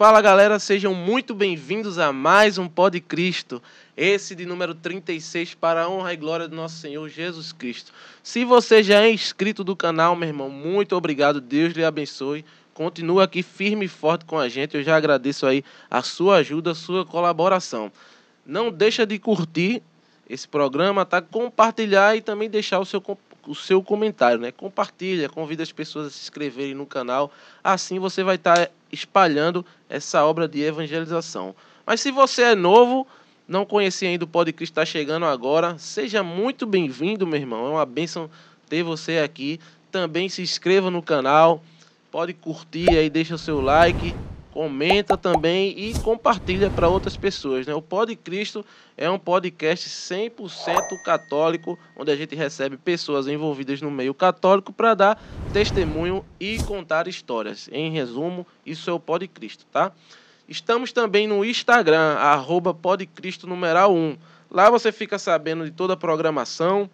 Fala galera, sejam muito bem-vindos a mais um Pod Cristo, esse de número 36 para a honra e glória do nosso Senhor Jesus Cristo. Se você já é inscrito do canal, meu irmão, muito obrigado, Deus lhe abençoe. Continua aqui firme e forte com a gente, eu já agradeço aí a sua ajuda, a sua colaboração. Não deixa de curtir esse programa, tá? Compartilhar e também deixar o seu o seu comentário, né? Compartilha, convida as pessoas a se inscreverem no canal. Assim você vai estar espalhando essa obra de evangelização. Mas se você é novo, não conhecia ainda o podcast está chegando agora, seja muito bem-vindo, meu irmão. É uma bênção ter você aqui. Também se inscreva no canal, pode curtir aí, deixa o seu like comenta também e compartilha para outras pessoas. Né? O Pod Cristo é um podcast 100% católico, onde a gente recebe pessoas envolvidas no meio católico para dar testemunho e contar histórias. Em resumo, isso é o Pod Cristo, tá? Estamos também no Instagram, arroba podcristo numeral 1. Lá você fica sabendo de toda a programação,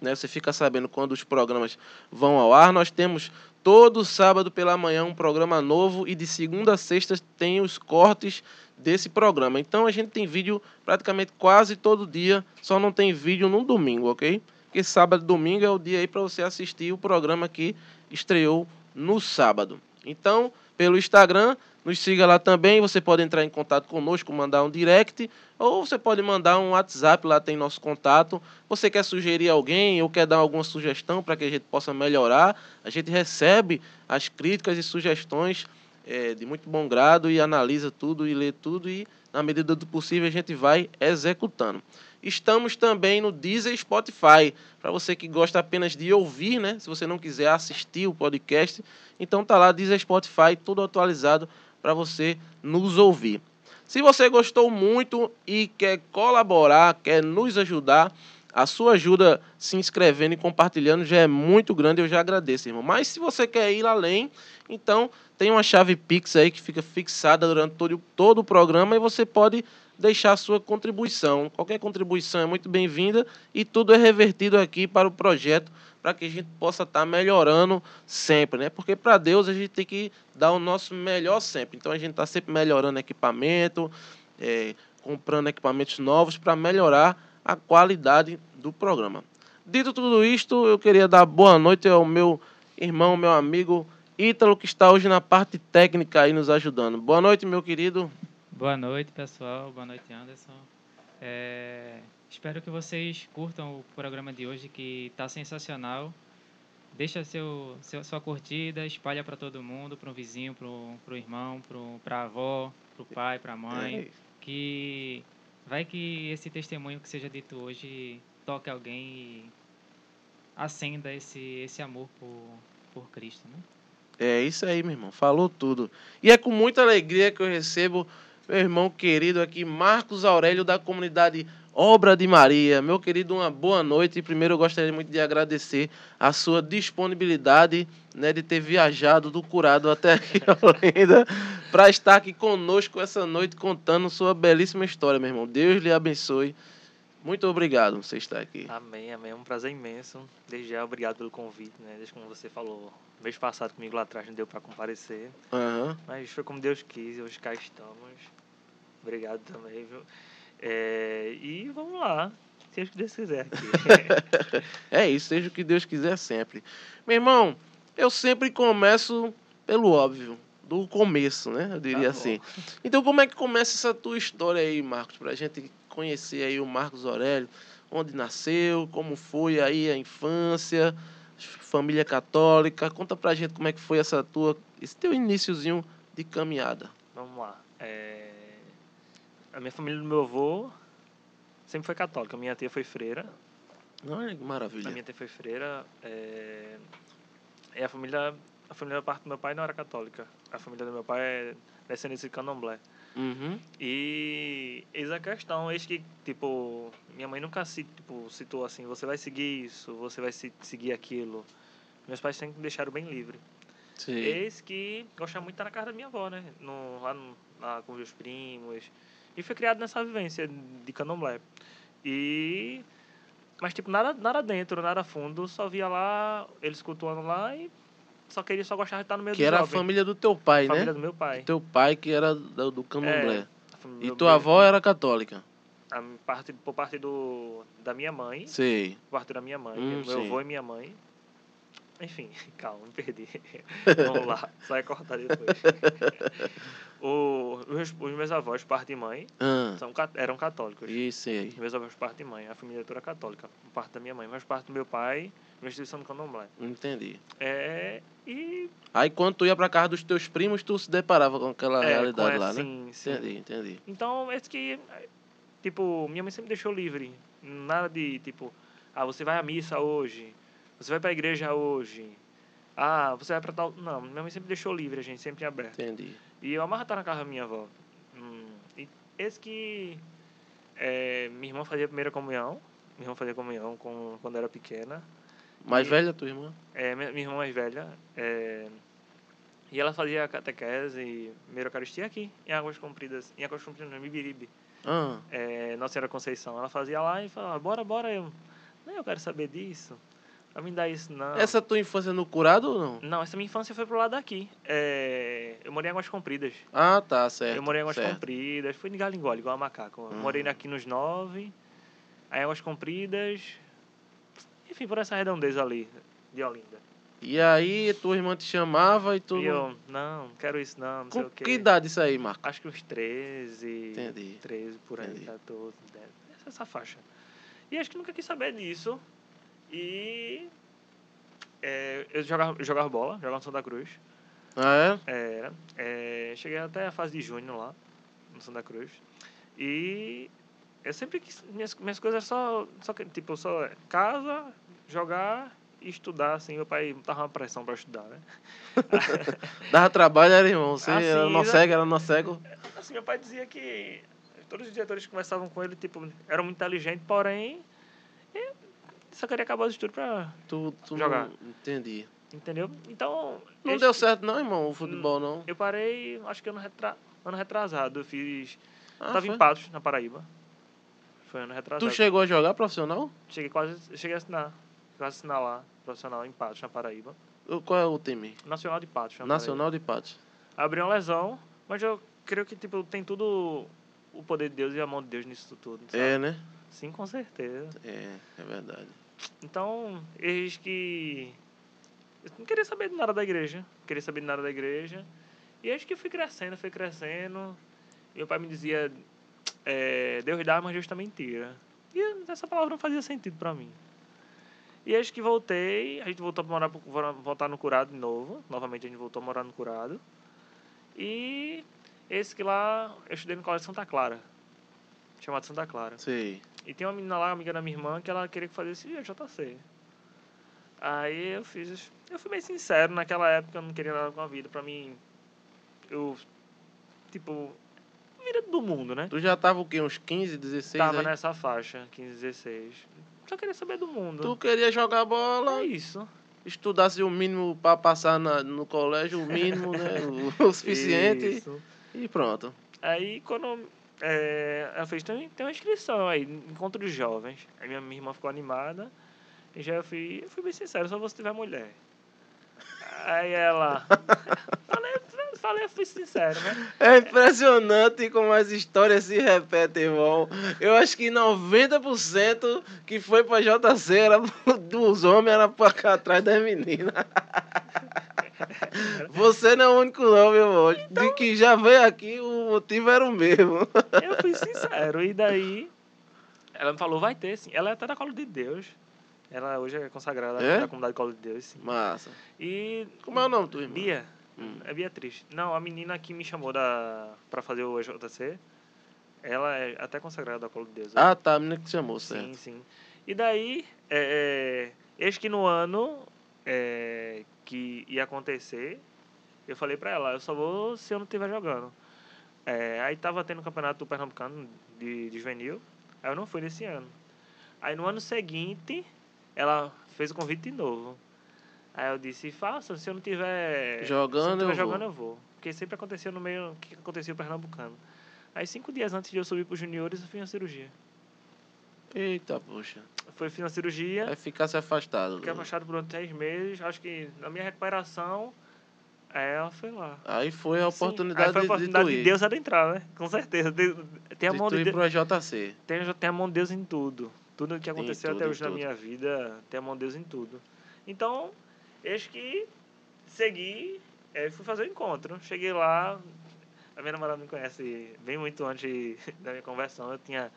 né? Você fica sabendo quando os programas vão ao ar. Nós temos todo sábado pela manhã um programa novo e de segunda a sexta tem os cortes desse programa. Então a gente tem vídeo praticamente quase todo dia, só não tem vídeo no domingo, ok? Porque sábado e domingo é o dia aí para você assistir o programa que estreou no sábado. Então, pelo Instagram, nos siga lá também. Você pode entrar em contato conosco, mandar um direct, ou você pode mandar um WhatsApp, lá tem nosso contato. Você quer sugerir alguém ou quer dar alguma sugestão para que a gente possa melhorar? A gente recebe as críticas e sugestões é, de muito bom grado e analisa tudo e lê tudo e, na medida do possível, a gente vai executando. Estamos também no Deezer Spotify, para você que gosta apenas de ouvir, né? Se você não quiser assistir o podcast, então tá lá Deezer Spotify, tudo atualizado para você nos ouvir. Se você gostou muito e quer colaborar, quer nos ajudar, a sua ajuda se inscrevendo e compartilhando já é muito grande, eu já agradeço, irmão. Mas se você quer ir além, então tem uma chave Pix aí que fica fixada durante todo, todo o programa e você pode deixar a sua contribuição. Qualquer contribuição é muito bem-vinda e tudo é revertido aqui para o projeto para que a gente possa estar tá melhorando sempre, né? Porque para Deus a gente tem que dar o nosso melhor sempre. Então a gente está sempre melhorando equipamento, é, comprando equipamentos novos para melhorar a qualidade do programa. Dito tudo isto, eu queria dar boa noite ao meu irmão, meu amigo Ítalo, que está hoje na parte técnica aí nos ajudando. Boa noite, meu querido. Boa noite, pessoal. Boa noite, Anderson. É... Espero que vocês curtam o programa de hoje, que está sensacional. Deixa seu, seu, sua curtida, espalha para todo mundo, para o vizinho, para o irmão, para a avó, para o pai, para a mãe. É que vai que esse testemunho que seja dito hoje toque alguém e acenda esse, esse amor por, por Cristo. Né? É isso aí, meu irmão. Falou tudo. E é com muita alegria que eu recebo meu irmão querido aqui, Marcos Aurélio, da comunidade Obra de Maria. Meu querido, uma boa noite. E primeiro eu gostaria muito de agradecer a sua disponibilidade né, de ter viajado do curado até aqui ainda para estar aqui conosco essa noite contando sua belíssima história, meu irmão. Deus lhe abençoe. Muito obrigado por você estar aqui. Amém, amém. É um prazer imenso. Desde já, obrigado pelo convite, né? Desde como você falou, mês passado comigo lá atrás não deu para comparecer. Uhum. Mas foi como Deus quis, hoje cá estamos. Obrigado também, viu? É, e vamos lá, seja o que Deus quiser é isso, seja o que Deus quiser sempre. Meu irmão, eu sempre começo pelo óbvio, do começo, né? Eu diria tá assim. Então, como é que começa essa tua história aí, Marcos, para a gente conhecer aí o Marcos Aurélio, onde nasceu, como foi aí a infância, família católica. Conta pra gente como é que foi essa tua, esse teu iníciozinho de caminhada. É a minha família do meu avô sempre foi católica. Minha tia foi freira. Olha que maravilha. A minha tia foi freira. É... E a família, a família da parte do meu pai não era católica. A família do meu pai é descendente de candomblé. Uhum. E eis a questão, eis que, tipo, minha mãe nunca se, tipo, citou assim, você vai seguir isso, você vai se, seguir aquilo. Meus pais sempre me deixaram bem livre. Sim. Eis que gostava muito de estar na casa da minha avó, né? No, lá, no, lá com meus primos. E foi criado nessa vivência de candomblé. E. Mas, tipo, nada, nada dentro, nada fundo. Só via lá, eles cultuando lá e só queria, só gostava de estar no meio Que do era a família do teu pai, família né? do meu pai. Teu pai que era do, do candomblé. É, a família E do tua meu- avó era católica? a parte, por parte do, da minha mãe, Sei. por parte da minha mãe, Hum, meu avô e minha mãe. Enfim, calma, me perdi. Vamos lá, só é cortar depois. o, os, meus- os meus avós, parte de mãe, Ah, são, eram católicos. isso aí. Meus avós, parte de mãe, a família toda católica, por parte da minha mãe, mas parte do meu pai, uma instituição do candomblé. Entendi. É, e Aí quando tu ia pra casa dos teus primos, tu se deparava com aquela é, realidade com lá, né? assim, sim. Entendi, entendi. Então, esse que, tipo, minha mãe sempre deixou livre. Nada de, tipo, ah, você vai à missa hoje, você vai pra igreja hoje, ah, você vai pra tal... Não, minha mãe sempre deixou livre, a gente sempre aberto. Entendi. E eu amarra estar na casa da minha avó. Hum, e esse que é, minha irmã fazia a primeira comunhão, minha irmã fazia comunhão com, quando era pequena. Mais E- velha tua irmã? É, minha, minha irmã mais velha. é, e ela fazia catequese, primeira eucaristia aqui, em Águas Compridas, em Águas Compridas, no Mibiribe. Ah, é, Nossa Senhora Conceição. Ela fazia lá e falava, bora, bora. Eu, não, eu quero saber disso. Pra me dar isso, não. essa tua infância no curado ou não? Não, essa minha infância foi pro lado daqui. É, eu morei em Águas Compridas. Ah, tá, certo. eu morei em Águas certo. Compridas. Fui de Galingole, igual a macaco. Uhum. Morei aqui nos nove. Aí em Águas Compridas. Enfim, por essa redondeza ali, de Olinda. E aí tua irmã te chamava e tu... E eu, não, não quero isso não, não sei Com o quê. que idade isso aí, Marco? Acho que uns 13. Entendi. 13 por aí, Entendi. 14, 10. Essa, essa faixa. E acho que nunca quis saber disso. E. é, eu jogava, jogava bola, jogava no Santa Cruz. Ah, é? Era. É, cheguei até a fase de junho lá, no Santa Cruz. E eu sempre quis. Minhas, minhas coisas eram só, só. Tipo, só casa, jogar e estudar, assim. Meu pai tava uma pressão pra estudar, né? Dava trabalho, era irmão. Você Assim, era nó cego, era nó cego. Assim, meu pai dizia que todos os diretores que conversavam com ele, tipo, eram muito inteligentes, porém, só queria acabar os estudos pra. Tu, tu Jogar. Não... Entendi. Entendeu? Então. Não deu certo não, irmão, o futebol não. Eu parei, acho que ano, retra... ano retrasado. Eu fiz. Ah, tava foi? em Patos, na Paraíba. Foi ano retrasado. Tu chegou a jogar profissional? Cheguei quase. eu Cheguei a assinar. Quase a assinar lá, profissional em Patos, na Paraíba. O- Qual é o time? Nacional de Patos. na Nacional de Patos. Abri uma lesão, mas eu creio que, tipo, tem tudo o poder de Deus e a mão de Deus nisso tudo. sabe? É, né? Sim, com certeza. É, é verdade. Então, eis que. Eu não queria saber de nada da igreja. Não queria saber de nada da igreja. E eis que fui crescendo, fui crescendo. Meu pai me dizia: é, Deus dá, mas Deus também tira. E essa palavra não fazia sentido pra mim. E eis que voltei, a gente voltou a morar, voltar no curado de novo. Novamente a gente voltou a morar no curado. E esse que lá, eu estudei no colégio Santa Clara. Chamado Santa Clara. Sei. E tem uma menina lá, amiga da minha irmã, que ela queria que fazesse JC. Aí eu fiz. Eu fui bem sincero, naquela época eu não queria nada com a vida. Pra mim, eu. Tipo. Vida do mundo, né? Tu já tava o quê? Uns 15, 16 Tava aí? nessa faixa, 15, 16. Só queria saber do mundo. Tu queria jogar bola, É isso. estudasse o mínimo pra passar na- no colégio, o mínimo, né? O, o suficiente. Isso. E pronto. Aí quando. É, ela fez, tem, tem uma inscrição aí, encontro de jovens. Aí minha, irmã ficou animada. E já eu fui, eu fui bem sincero, só você tiver mulher. Aí ela. falei, falei, fui sincero, né? É impressionante como as histórias se repetem, irmão. Eu acho que 90% que foi pra JC era dos homens era pra cá atrás das meninas. Você não é o único não, meu irmão. De que já veio aqui, o motivo era o mesmo. Eu fui sincero. E daí. Ela me falou, vai ter, sim. Ela é até da Colo de Deus. Ela hoje é consagrada É? da comunidade Colo de Deus, sim. Massa. E. Como é o nome do irmão? Bia. Hum. É Beatriz. Não, a menina que me chamou da, pra fazer o EJC, ela é até consagrada da Colo de Deus. Ah, tá, a menina que te chamou, sim, certo. sim. E daí, é, é, eis que no ano é, que ia acontecer, eu falei pra ela, eu só vou se eu não estiver jogando. É, aí tava tendo o campeonato do Pernambucano de, de juvenil, aí eu não fui nesse ano. Aí no ano seguinte, ela fez o convite de novo. Aí eu disse, faça, se eu não tiver Jogando, se eu tiver eu jogando vou. eu vou. Porque sempre aconteceu no meio que acontecia o Pernambucano. Aí cinco dias antes de eu subir para os juniores, eu fiz uma cirurgia. Eita, poxa. Foi fiz uma cirurgia, Vai ficar se afastado. fiquei do- afastado por seis meses. Acho que na minha recuperação, é, ela foi lá. Aí foi a Sim, oportunidade, aí foi a de- oportunidade de, de. Deus adentrar, né? Com certeza. Tem, a mão de Deus. pro JC. Tem, tem a mão de Deus em tudo. Tudo que aconteceu tudo, até hoje na tudo. minha vida, tem a mão de Deus em tudo. Então, eis que segui, eh, fui fazer o encontro. Cheguei lá, a minha namorada me conhece bem muito antes da minha conversão. Eu tinha.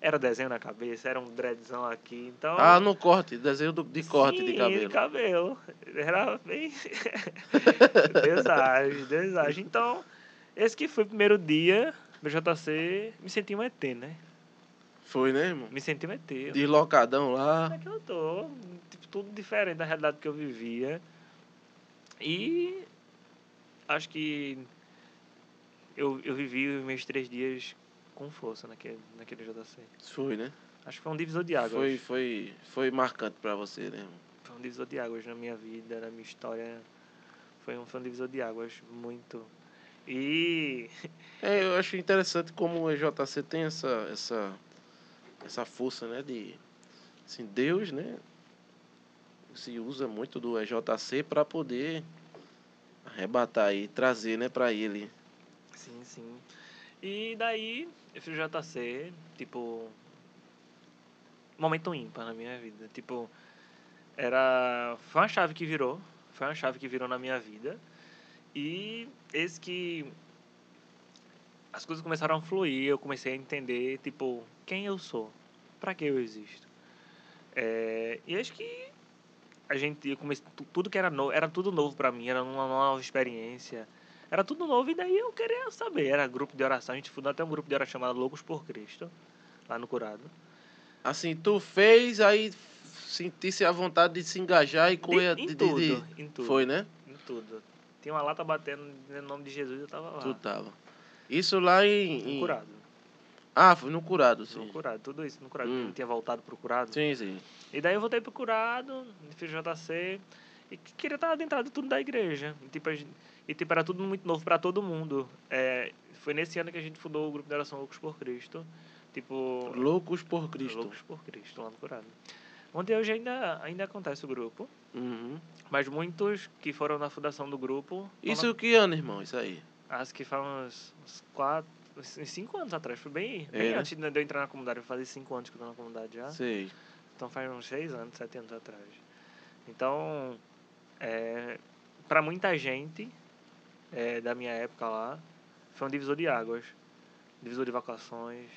Era desenho na cabeça, era um dreadzão aqui. Então. Ah, no corte, desenho do- de corte de Sim, cabelo. de cabelo. Era bem. Deus age, Deus age. Então, esse que foi o primeiro dia do JC, me senti um ET, né? Foi, né, irmão? Me senti um ET. Deslocadão lá. É que eu tô. Tipo, tudo diferente da realidade que eu vivia. E acho que eu, eu vivi os meus três dias com força naquele, naquele JC. Foi, né? Acho que foi um divisor de águas. Foi, foi, foi marcante pra você, né? Foi um divisor de águas na minha vida, na minha história. Foi um, foi um divisor de águas muito. E É, eu acho interessante como o EJC tem essa, essa, essa força, né, de... Assim, Deus, né, se usa muito do EJC para poder arrebatar e trazer, né, para ele. Sim, sim. E daí eu fiz JC, tipo. Momento ímpar na minha vida. Tipo, era. Foi uma chave que virou. Foi uma chave que virou na minha vida. E esse que. As coisas começaram a fluir, eu comecei a entender, tipo, quem eu sou, para que eu existo. É, e acho que a gente, eu comecei, tu- tudo que era novo, era tudo novo para mim, era uma nova experiência. Era tudo novo e daí eu queria saber. Era grupo de oração, a gente fundou até um grupo de oração chamado Loucos por Cristo, lá no Curado. Assim, tu fez, aí sentisse a vontade de se engajar e correr... De- em de- de- tudo, de- em tudo. Foi, né? Em tudo. Tinha uma lata batendo no nome de Jesus, eu tava lá. Tu tava. Isso lá em... No em- Curado. Ah, foi no curado, sim. No Curado, tudo isso no Curado. Hum. Eu tinha voltado pro Curado. Sim, sim. E daí eu voltei pro Curado, fiz JC, e que- queria estar adentrado de tudo da igreja. E tipo, gente- e, tipo era tudo muito novo para todo mundo. É, foi nesse ano que a gente fundou o grupo de oração Loucos por Cristo. Tipo, Loucos por Cristo. Loucos por Cristo, lá no Curado. Onde hoje ainda, ainda acontece o grupo, Uhum. mas muitos que foram na fundação do grupo. Isso que ano, irmão? Isso aí? Na, acho que faz uns, uns quatro, uns cinco anos atrás. Foi bem, É, bem né? antes de eu entrar na comunidade. Eu fazia cinco anos que eu tô na comunidade já. Sei. Então faz uns seis anos, sete anos atrás. Então, é, para muita gente é, da minha época lá, foi um divisor de águas, divisor de evacuações.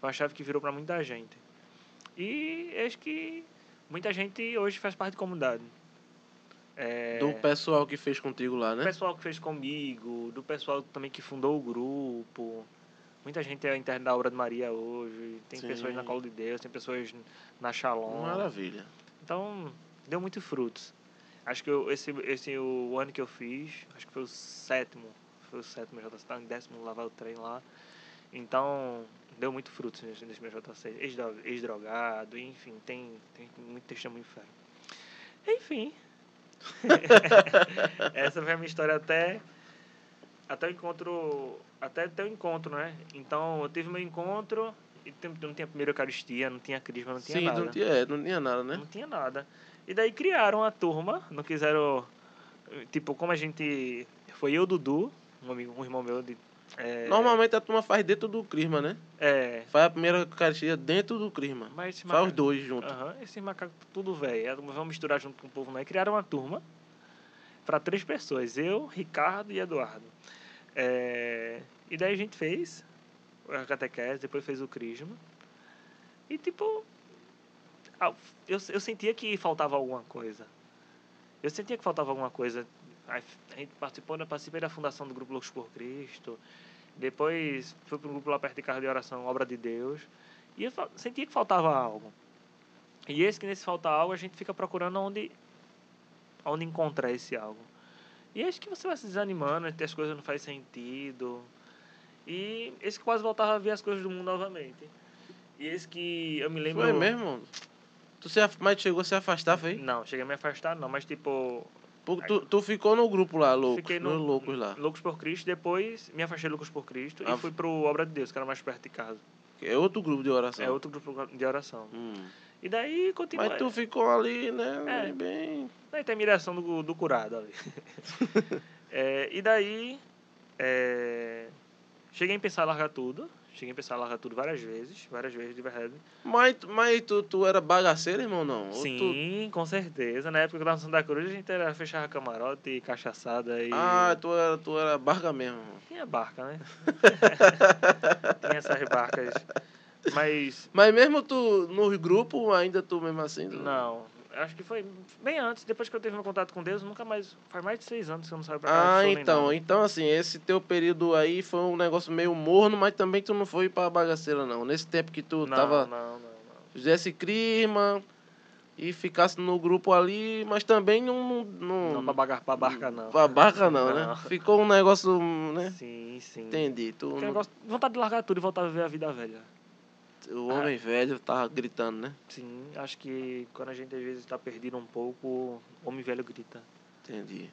Foi uma chave que virou para muita gente. E acho que muita gente hoje faz parte da comunidade. É, Do pessoal que fez contigo lá, do né? pessoal que fez comigo, do pessoal também que fundou o grupo. Muita gente é interna da obra de Maria hoje. Tem Sim. pessoas na Colo de Deus, tem pessoas na Shalom. Maravilha. Então, deu muito frutos. Acho que eu, esse, esse o ano que eu fiz, acho que foi o sétimo. Foi o sétimo JC, tá em décimo lavar o trem lá. Então, deu muito frutos nesse, meu JC. Ex-dro- Ex-drogado, enfim, tem, tem muito testemunho fé. Enfim. Essa foi a minha história até até o encontro até até o encontro, né? Então, eu tive meu encontro e não tinha primeira Eucaristia, não tinha crisma, não tinha Sim, nada. não tinha, é, não tinha nada, né? Não tinha nada. E daí criaram a turma, não quiseram. Tipo, como a gente. Foi eu, Dudu, um, amigo, um irmão meu. De, é, Normalmente a turma faz dentro do Crisma, né? É. Faz a primeira Eucaristia dentro do Crisma. Mas esse Faz os macaco, dois juntos. Aham, esses macacos tudo velho. Vamos misturar junto com o povo, né? Criaram uma turma para três pessoas: eu, Ricardo e Eduardo. É, e daí a gente fez a catequese, depois fez o crisma. E tipo, eu, eu sentia que faltava alguma coisa. Eu sentia que faltava alguma coisa. A gente participou, né, participei da fundação do Grupo Loucos por Cristo. Depois fui para um grupo lá perto de de oração, Obra de Deus. E eu sentia que faltava algo. E esse que nesse falta algo, a gente fica procurando onde, onde encontrar esse algo. E acho que você vai se desanimando, as coisas não fazem sentido. E esse que quase voltava a ver as coisas do mundo novamente. E esse que eu me lembro. Foi mesmo? Tu se, af- mas chegou a se afastar, foi? Não, cheguei a me afastar, não, mas tipo. Tu, tu ficou no grupo lá, louco. Fiquei no, no- Loucos lá. Loucos por Cristo, depois me afastei de Loucos por Cristo Ah, e fui pro Obra de Deus, que era mais perto de casa. É outro grupo de oração. É outro grupo de oração. Hum. E daí continua. Mas tu ficou ali, né? É. Bem. Daí tem a admiração do, do curado ali. É, e daí. é, cheguei a pensar em largar tudo. Cheguei a pensar em largar tudo várias vezes. Várias vezes, de verdade. Mas, mas tu, tu era bagaceiro, irmão, não? Ou tu- Sim, com certeza. Na época que eu tava no Santa Cruz, a gente era, fechava camarote, cachaçada e. Ah, tu era, tu era barca mesmo. Tinha barca, né? Tinha essas barcas. Mas. Mas mesmo tu, no grupo, ainda tu mesmo assim? tu- Não. Acho que foi bem antes, depois que eu tive meu contato com Deus, nunca mais. Faz mais de seis anos que eu não saio pra casa. Ah, então. Então, assim, esse teu período aí foi um negócio meio morno, mas também tu não foi pra bagaceira, não. Nesse tempo que tu Não, tava... não, não, não. Fizesse crisma e ficasse no grupo ali, mas também não... Não, Não pra, bagar, pra barca, não. Pra barca não, né? Não. Ficou um negócio, né? Sim, sim. Entendi. Tu, não- negócio, vontade de largar tudo e voltar a viver a vida velha. O homem velho tava gritando, né? Sim, acho que quando a gente às vezes está perdido um pouco, o homem velho grita. Entendi.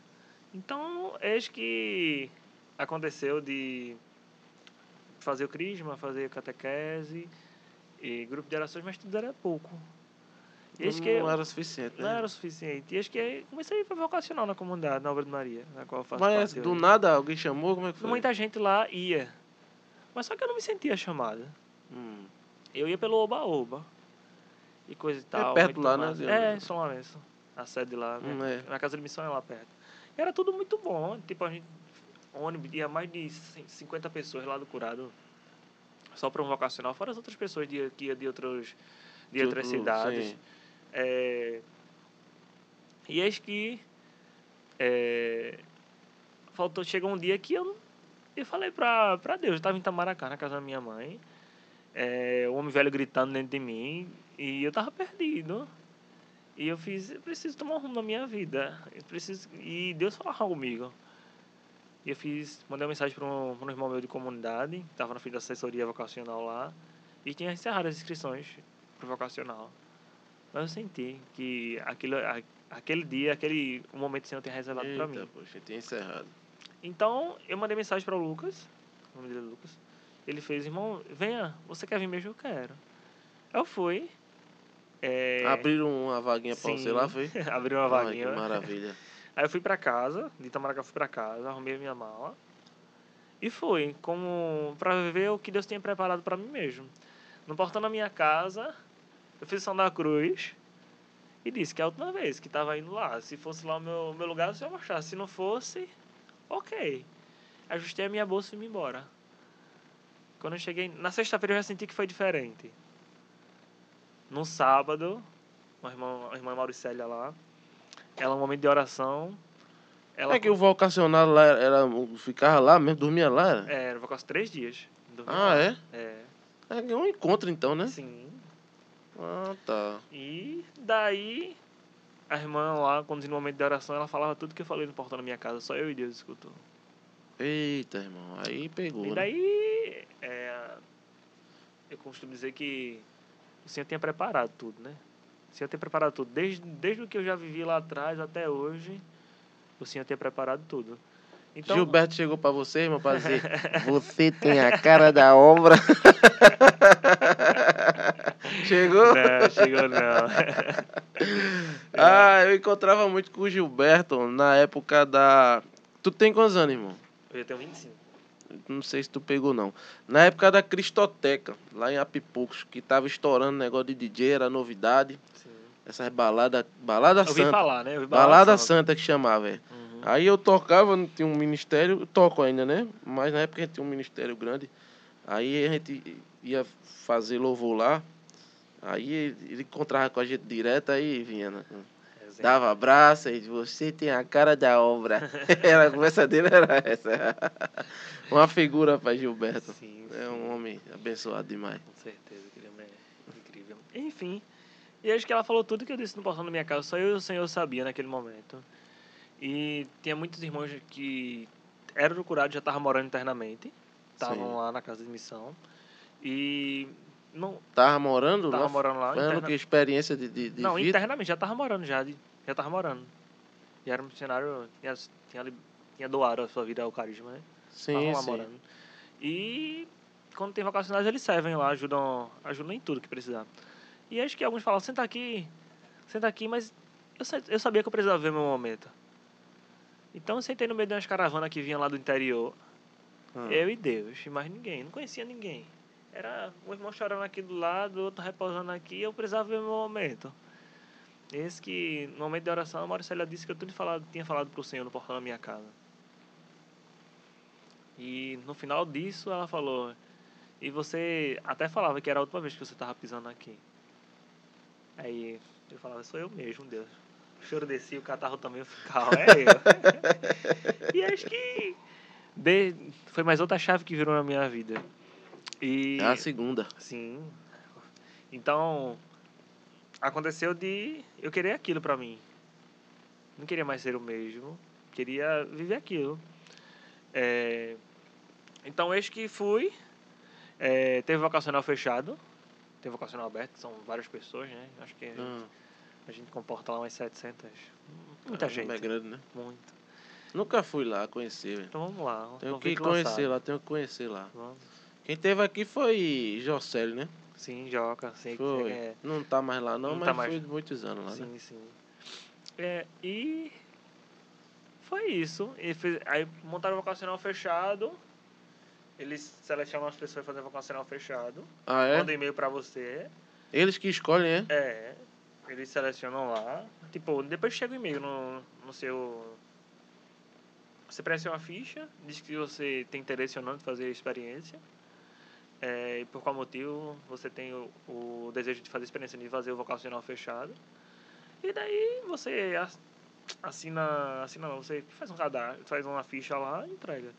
Então, eis que aconteceu de fazer o crisma, fazer catequese e grupo de orações, mas tudo era pouco. E não, que não era suficiente, né? não era o suficiente. E acho que comecei a ir para vocacional na comunidade, na Obra de Maria, na qual eu faço Mas do hoje. nada alguém chamou, como é que foi? Muita gente lá ia. Mas só que eu não me sentia chamada. Hum. Eu ia pelo Oba-Oba. E coisa e tal. perto muito lá, né, massa. de É, onde- São Lourenço. A sede lá. né? Hum, é. Na casa de missão é lá perto. E era tudo muito bom. Tipo, a gente. Ônibus, ia mais de 100, 50 pessoas lá do curado. Só para um vocacional. Fora as outras pessoas de, que ia de, outros, de De outras cidades. É, e eis que. É, faltou, chegou um dia que eu, eu falei pra Deus. Eu tava em Tamaracá, na casa da minha mãe. É, o homem velho gritando dentro de mim. E eu tava perdido. E eu fiz, eu preciso tomar um rumo na minha vida. Eu preciso, e Deus falou comigo. E eu fiz, mandei uma mensagem para um, pra um irmão meu de comunidade, que estava na frente da assessoria vocacional lá, e tinha encerrado as inscrições pro vocacional. Mas eu senti que aquilo, a- aquele dia, aquele o momento que o Senhor tinha reservado para mim. poxa, tinha encerrado. Então, eu mandei mensagem para o Lucas, o nome dele é Lucas. Ele fez, irmão, venha, você quer vir mesmo? Eu quero. Eu fui. É, Abriram uma vaguinha pra você lá, foi? abriu uma Ai, vaguinha. que maravilha. Aí eu fui pra casa, de Itamaracá fui pra casa, arrumei a minha mala. E fui, como pra ver o que Deus tinha preparado pra mim mesmo. No portão da minha casa, eu fiz São da Cruz e disse que é a última vez que tava indo lá. Se fosse lá o meu, meu lugar, eu ia mostrar. Se não fosse, ok. Ajustei a minha bolsa e fui embora. Quando eu cheguei, na sexta-feira eu já senti que foi diferente. No sábado, a irmã, a irmã Mauricélia lá, ela, um momento de oração, ela é que o vocacional lá era, ficava lá mesmo, dormia lá? era? É, vou com três dias. Ah, lá. é? É, É é um encontro então, né? sim. Ah, tá. E daí, a irmã lá, quando no momento de oração, ela falava tudo que eu falei no portão da minha casa, só eu e Deus escutou. Eita, irmão, aí pegou. E né? daí, é, eu costumo dizer que o Senhor tinha preparado tudo, né? O Senhor tem preparado tudo. Desde, desde o que eu já vivi lá atrás até hoje, o Senhor tem preparado tudo. Então, Gilberto chegou pra você, irmão, pra dizer: Você tem a cara da obra. chegou? Não, chegou não. Ah, eu encontrava muito com o Gilberto na época da. Tu tem quantos anos, irmão? Eu já tenho 25. Não sei se tu pegou, não. Na época da Cristoteca, lá em Apipocos, que tava estourando negócio de DJ, era novidade. Sim. Essas baladas. Balada Eu Santa. falar, né? Eu ouvi Balada Santa. Santa que chamava, é. Uhum. Aí eu tocava, tinha um ministério, eu toco ainda, né? Mas na época a gente tinha um ministério grande. Aí a gente ia fazer louvor lá. Aí ele ele encontrava com a gente direto, aí vinha, né? Dava abraço e você tem a cara da obra. era, a conversa dele era essa. Uma figura para Gilberto. Sim, É sim. um homem abençoado demais. Com certeza, aquele homem é incrível. Enfim, e acho que ela falou tudo que eu disse no portão da minha casa, só eu e o Senhor sabia naquele momento. E tinha muitos irmãos que eram procurados, já estavam morando internamente, estavam lá na casa de missão. E não Tava morando estavam lá? morando lá. Interna- que experiência de, de, de Não, vida? internamente, já estavam morando já, de- já estavam morando. Já era um missionário, tinha, tinha, tinha doado a sua vida ao carisma, né? Sim, Estavam lá sim. morando. E quando tem vocacionais, eles servem lá, ajudam, ajudam em tudo que precisar. E acho que alguns falam, senta aqui, senta aqui, mas eu, eu sabia que eu precisava ver meu momento. Então eu sentei no meio de umas caravanas que vinha lá do interior, Ah. eu e Deus, e mais ninguém, não conhecia ninguém. Era um irmão chorando aqui do lado, outro repousando aqui, eu precisava ver meu momento. Esse que, no momento de oração, a Mauricélia disse que eu tudo falado, tinha falado pro Senhor no portão da minha casa. E no final disso ela falou, e você até falava que era a última vez que você estava pisando aqui. Aí eu falava, sou eu mesmo, Deus. O choro descia, o catarro também, ficava, é eu. e acho que de- foi mais outra chave que virou na minha vida. E É a segunda. Sim. Então, aconteceu de eu querer aquilo pra mim. Não queria mais ser o mesmo. Queria viver aquilo. É, então, eis que fui. É, teve vocacional fechado. Teve vocacional aberto, são várias pessoas, né? Acho que a gente, Ah, a gente comporta lá umas 700. Muita gente. É grande, né? Muito. Nunca fui lá conhecer. Então vamos lá. Tenho que conhecer lá, tenho que conhecer lá. Vamos. Quem teve aqui foi Jocélio, né? Sim, Joca. Sei, Foi. quem é. Não tá mais lá não, Não mas tá mais. foi muitos anos lá, né? Sim, sim. É, e foi isso. E fez, aí montaram o vocacional fechado. Eles selecionam as pessoas fazer vocacional fechado. Ah, é? Mandam e-mail para você. Eles que escolhem, é? É. Eles selecionam lá. Tipo, depois chega o e-mail no, no seu. Você preenche uma ficha, diz que você tem interesse ou não de fazer a experiência. É, e por qual motivo você tem o, o desejo de fazer experiência de fazer o vocacional fechado. E daí você ass- assina, assina não, você faz um cadastro, faz uma ficha lá e entrega.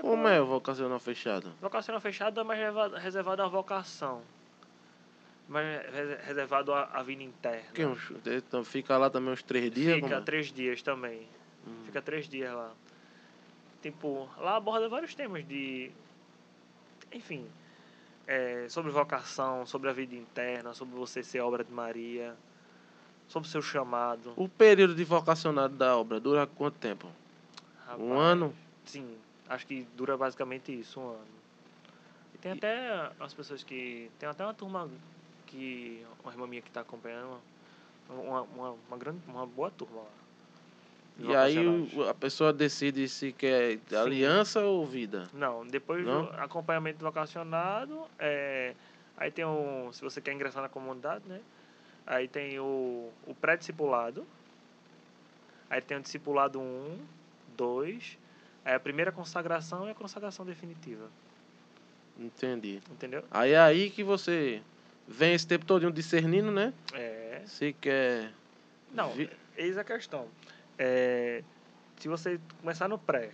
Como Depois- é o vocacional fechado? Vocacional fechado é mais reservado, à vocação. Mais re- reservado à, à vida interna. Que uns, então fica lá também uns três dias? Fica como é? três dias também. Hum. Fica três dias lá. Tipo, lá aborda vários temas de. Enfim. é, sobre vocação, sobre a vida interna, sobre você ser obra de Maria, sobre o seu chamado. O período de vocacionado da obra dura quanto tempo? Um Rapaz, ano? Sim, acho que dura basicamente isso, um ano. E tem E- até as pessoas que. Tem até uma turma que. Uma irmã minha que está acompanhando. Uma, uma, uma, grande, uma boa turma lá. E aí o- a pessoa decide se quer Sim. aliança ou vida. Não, depois Não? do acompanhamento vocacionado, é, aí tem o. Se você quer ingressar na comunidade, né? Aí tem o, o pré-discipulado. Aí tem o discipulado 1, 2. Aí a primeira consagração e a consagração definitiva. Entendi. Entendeu? Aí é aí que você vem esse tempo todo discernindo, né? É. Se quer. Não, eis a questão. É, se você começar no pré,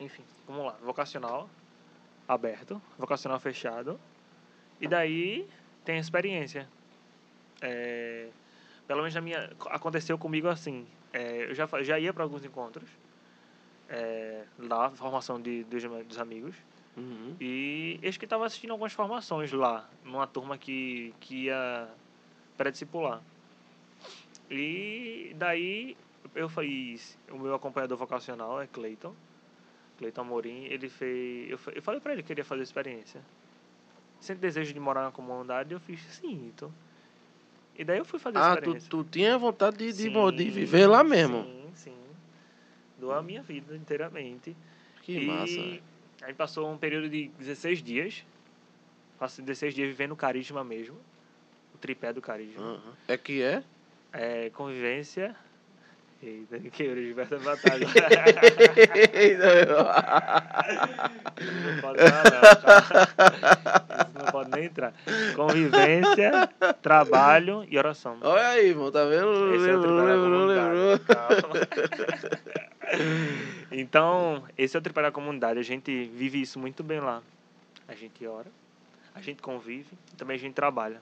enfim, vamos lá, vocacional aberto, vocacional fechado, e daí tem a experiência. É, pelo menos na minha, aconteceu comigo assim. é, eu já, já ia para alguns encontros, é, lá, formação de, dos, dos amigos, Uhum. e eles que estavam assistindo algumas formações lá, numa turma que, que ia pré-discipular. E daí eu fiz, o meu acompanhador vocacional é Cleiton, Cleiton Amorim, ele fez, eu, eu falei pra ele que queria fazer experiência. Sempre desejo de morar na comunidade, eu fiz sim, então. E daí eu fui fazer a Ah, tu, experiência. tu tinha vontade de, de, Sim, de viver lá mesmo. Sim, sim. Dou a minha vida inteiramente. Que e massa. velho. Aí passou um período de 16 dias. Passei 16 dias vivendo o carisma mesmo. O tripé do carisma. Aham. É que é? É, convivência. Eita, Gilberto da Batalha. não pode falar, não, tá? Isso não pode nem entrar. Convivência, trabalho e oração. Olha aí, irmão, tá vendo? Esse é o lembrou, da lembrou, lembrou. comunidade. Calma. Então, esse é o tripé da comunidade. A gente vive isso muito bem lá. A gente ora, a gente convive, e também a gente trabalha.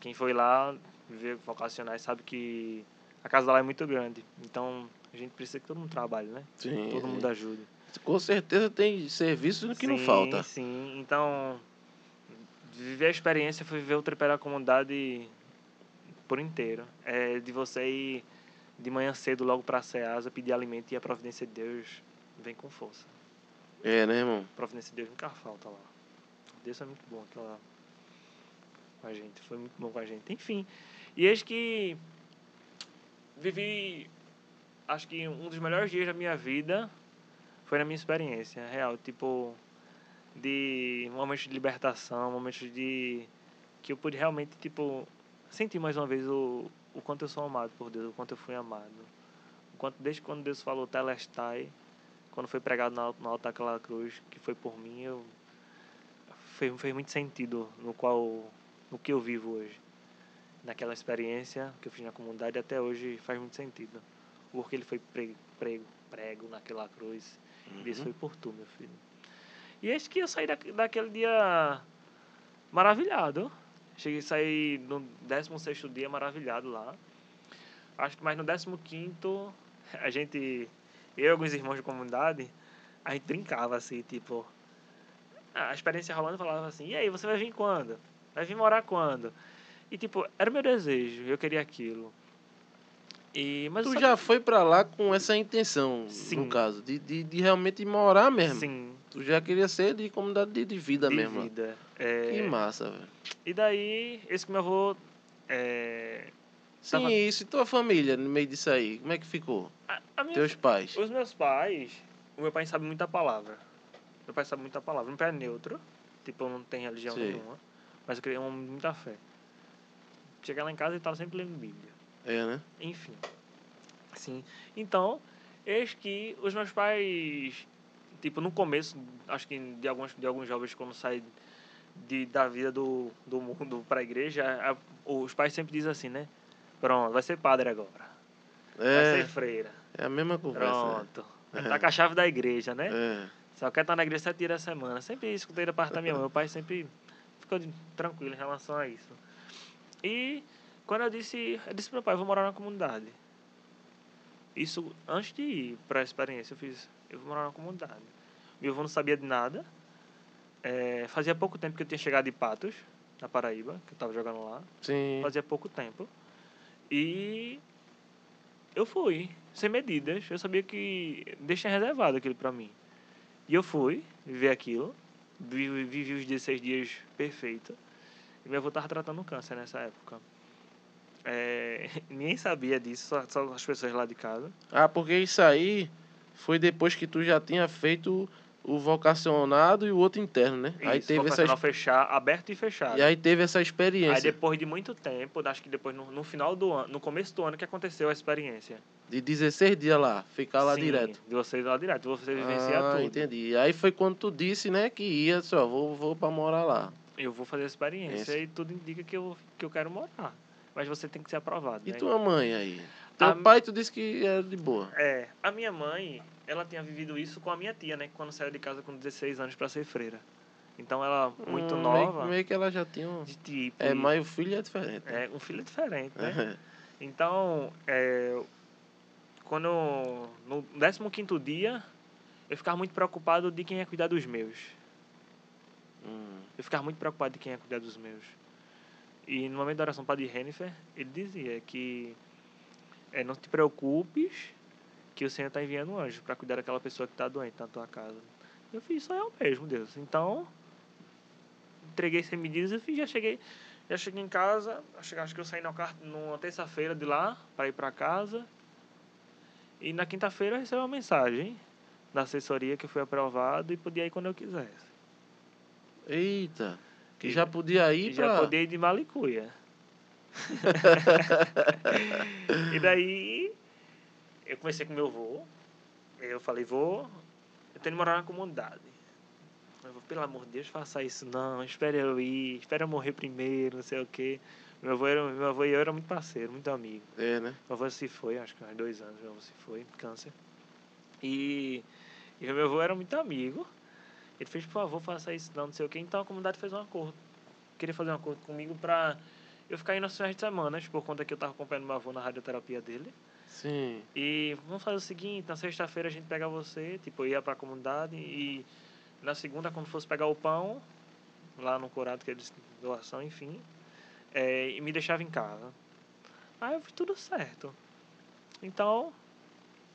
Quem foi lá viver vocacionais sabe que a casa lá é muito grande. Então, a gente precisa que todo mundo trabalhe, né? Sim, Todo mundo ajude. Com certeza tem serviço que não Sim, falta. Sim, então viver a experiência foi viver o tripé da comunidade por inteiro. É de você ir de manhã cedo logo para a Ceasa, pedir alimento e a providência de Deus vem com força. É, né, irmão? Providência de Deus nunca falta lá. Deus é muito bom aquela com a gente, foi muito bom com a gente. Enfim, e eis que vivi, acho que um dos melhores dias da minha vida foi na minha experiência real, tipo de momentos de libertação, momentos de que eu pude realmente tipo sentir mais uma vez o, o quanto eu sou amado por Deus, o quanto eu fui amado. O quanto desde quando Deus falou telestai, quando foi pregado na, na alta daquela cruz, que foi por mim, eu fez, fez muito sentido no qual no que eu vivo hoje. Naquela experiência que eu fiz na comunidade até hoje faz muito sentido. Porque ele foi prego, prego, prego naquela cruz. Uhum. E isso foi por tu, meu filho. E eis que eu saí da, daquele dia maravilhado. Cheguei a sair no 16 dia maravilhado lá. Acho que mais no 15 a gente, eu e alguns irmãos de comunidade, a gente brincava assim, tipo, a experiência rolando falava assim, e aí, você vai vir quando? Vai vir morar quando? E tipo, era meu desejo, eu queria aquilo. E, mas tu já foi para lá com essa intenção, Sim. no caso, de, de, de, realmente morar mesmo. Sim. Tu já queria ser de comunidade de, de vida de mesmo. vida. É... Que massa, velho. E daí, esse que meu avô. É... Sim, tava... isso. E tua família no meio disso aí? Como é que ficou? A, a minha... Teus pais? Os meus pais. O meu pai sabe muita palavra. Meu pai sabe muita palavra. Meu pai é neutro. Tipo, não tem religião Sim. nenhuma. Mas eu criei um muita fé. Chegar lá em casa e tava sempre lendo Bíblia. É, né? Enfim. Sim. Então, eis que os meus pais, tipo, no começo, acho que de alguns, de alguns jovens, quando saem de, da vida do, do mundo para a igreja, os pais sempre dizem assim, né? Pronto, vai ser padre agora. É, vai ser freira. É a mesma conversa. Pronto. É. Tá com a chave da igreja, né? É. Só quer estar na igreja sete dias da semana. Sempre escutei da parte da minha mãe. Meu pai sempre ficou tranquilo em relação a isso. E quando eu disse, eu disse pro meu pai, eu vou morar na comunidade. Isso antes de ir para a experiência, eu fiz, eu vou morar na comunidade. Meu avô não sabia de nada. É, fazia pouco tempo que eu tinha chegado de Patos, na Paraíba, que eu estava jogando lá. Sim. Fazia pouco tempo. E eu fui, sem medidas. Eu sabia que tinha reservado aquilo para mim. E eu fui viver aquilo vivi, vivi os 16 dias perfeito. E meu avô estava tratando câncer nessa época. É, ninguém sabia disso, só, só as pessoas lá de casa. Ah, porque isso aí foi depois que tu já tinha feito o vocacionado e o outro interno, né? Isso, aí teve essa fechar, aberto e fechado. E aí teve essa experiência. Aí depois de muito tempo, acho que depois no, no final do ano, no começo do ano que aconteceu a experiência. De 16 dias lá, ficar lá Sim, direto. De vocês lá direto, você vivenciar ah, tudo. entendi. Aí foi quando tu disse, né, que ia, só vou, vou para morar lá. Eu vou fazer a experiência Esse. e tudo indica que eu, que eu quero morar. Mas você tem que ser aprovado. E né? tua mãe aí? Teu a pai, tu disse que era de boa. É, a minha mãe, ela tinha vivido isso com a minha tia, né? Quando saiu de casa com 16 anos para ser freira. Então ela, muito hum, nova. Meio, meio, que ela já tinha um. De tipo. É, mas o filho é diferente. Né? É, um filho é diferente, né? então, é, quando. No 15 dia, eu ficava muito preocupado de quem ia cuidar dos meus. Hum. Eu ficava muito preocupado de quem ia cuidar dos meus. E no momento da oração para de Hennifer, ele dizia que é, não te preocupes que o Senhor está enviando um anjo para cuidar daquela pessoa que está doente na tua casa. Eu fiz, só eu mesmo, Deus. Então, entreguei sem medidas e já cheguei, já cheguei em casa, acho que eu saí numa terça-feira de lá para ir para casa. E na quinta-feira eu recebi uma mensagem da assessoria que eu fui aprovado e podia ir quando eu quisesse. Eita, que já podia ir para... Já podia ir de Malicuia. e daí eu comecei com meu avô. Eu falei, vô, eu tenho que morar na comunidade. Eu vou, pelo amor de Deus, faça isso não, espere eu ir, espere eu morrer primeiro, não sei o quê. Meu avô, era, meu avô e eu era muito parceiro, muito amigo. É, né? Meu avô se foi, acho que há dois anos meu avô se foi, câncer. E, e meu avô era muito amigo. Ele fez, por favor, faça isso não, não sei o quê. Então a comunidade fez um acordo. Queria fazer um acordo comigo pra eu ficar indo nas finais de semana, por conta que eu tava acompanhando meu avô na radioterapia dele. Sim. E vamos fazer o seguinte, na sexta-feira a gente pega você, tipo, ia pra comunidade e na segunda, quando fosse pegar o pão, lá no curado que eles doação, enfim, é, e me deixava em casa. Aí eu fiz tudo certo. Então,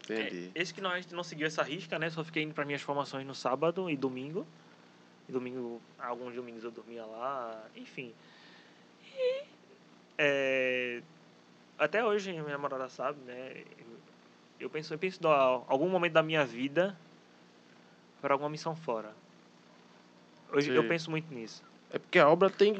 Entendi. É, esse que nós não seguiu essa risca, né? Só fiquei indo para minhas formações no sábado e domingo. E domingo, alguns domingos eu dormia lá, enfim. E é, até hoje minha namorada sabe, né? Eu penso, eu penso em algum momento da minha vida para alguma missão fora. Hoje Sim. eu penso muito nisso. É porque a obra tem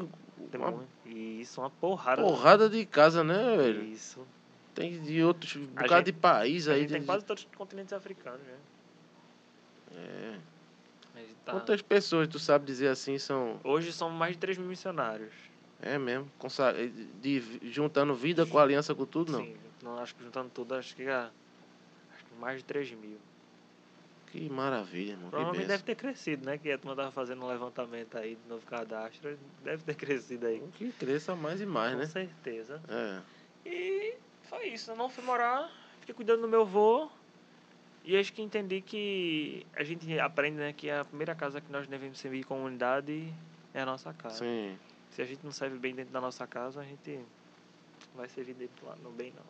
Tem uma isso, uma porrada. porrada de casa, né, velho? Isso. Tem de outros, um A bocado gente- de país A aí. gente tem de- quase todos os continentes africanos, né? É. Tá- Quantas pessoas, tu sabe dizer assim, são... Hoje são mais de 3 mil missionários. É mesmo, consa- de, juntando vida com aliança com tudo, não? Sim, não, acho que juntando tudo, acho que, é- acho que mais de 3 mil. Que maravilha, irmão. Provavelmente deve ter crescido, né? Que a turma tava fazendo um levantamento aí do novo cadastro. Deve ter crescido aí. Que cresça mais e mais, com né? certeza. É. E foi isso. Eu não fui morar, fiquei cuidando do meu avô. E acho que entendi que a gente aprende, né? Que a primeira casa que nós devemos servir como unidade é a nossa casa. Sim. Se a gente não serve bem dentro da nossa casa, a gente não vai servir dentro lá no bem, não.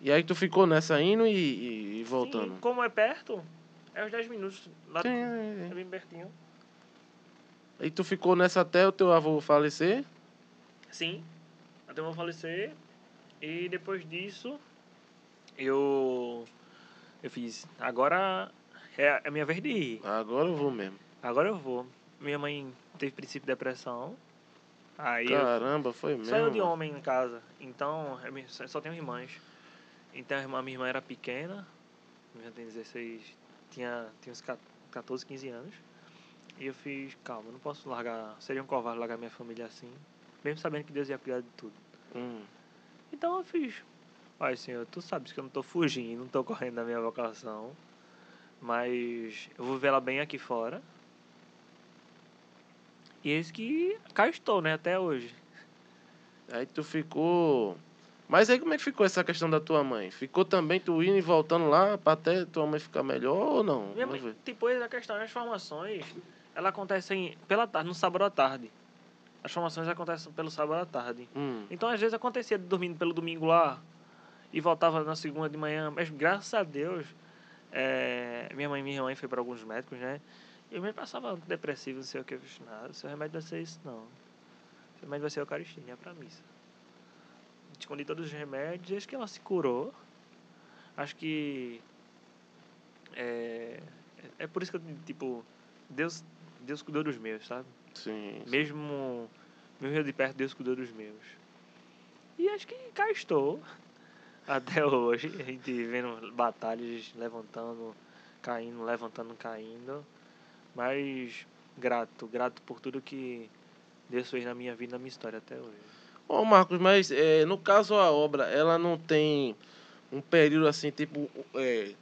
E aí tu ficou nessa indo e, e- e voltando? Sim, como é perto, é uns 10 minutos. Lá Sim, é é, bem pertinho. é. E tu ficou nessa até o teu avô falecer? Sim, até eu falecer. E depois disso, eu, eu fiz. Agora é a minha vez de ir. Agora eu vou mesmo. Agora eu vou. Minha mãe teve princípio de depressão. Aí eu Caramba, foi mesmo. só eu de homem em casa. Então, eu me- só tenho irmãs. Então, a irmã- minha irmã era pequena. Já tem 16. Tinha, tinha uns 14, 15 anos. E eu fiz, calma, não posso largar. Seria um covarde largar minha família assim. Mesmo sabendo que Deus ia cuidar de tudo. Hum. Então eu fiz. Pai, Senhor, tu sabes que eu não tô fugindo, não tô correndo da minha vocação. Mas eu vou ver ela bem aqui fora. E eis que cá estou, né, até hoje. Aí tu ficou. Mas aí como é que ficou essa questão da tua mãe? Ficou também tu indo e voltando lá pra até tua mãe ficar melhor ou não? Minha mãe, depois a questão das formações, ela acontecem pela tarde, no sábado à tarde. As formações acontecem pelo sábado à tarde. Hum. Então, às vezes, acontecia dormindo pelo domingo lá e voltava na segunda de manhã. Mas, graças a Deus, eh, minha mãe e minha mãe foi para alguns médicos, né? E eu me passava depressivo, não sei o que. Eu disse, nada, seu remédio vai ser isso, não. Seu remédio vai ser a Eucaristia, é pra missa. Escondi todos os remédios, desde que ela se curou. Acho que... É, é por isso que eu, tipo, Deus, Deus cuidou dos meus, sabe? Sim. sim. Mesmo, mesmo de perto, Deus cuidou dos meus. E acho que cá estou. Até hoje, a gente vendo batalhas, levantando, caindo, levantando, caindo. Mas grato, grato por tudo que Deus fez na minha vida, na minha história até hoje. Ô Marcos, mas é, no caso a obra, ela não tem um período assim, tipo, é,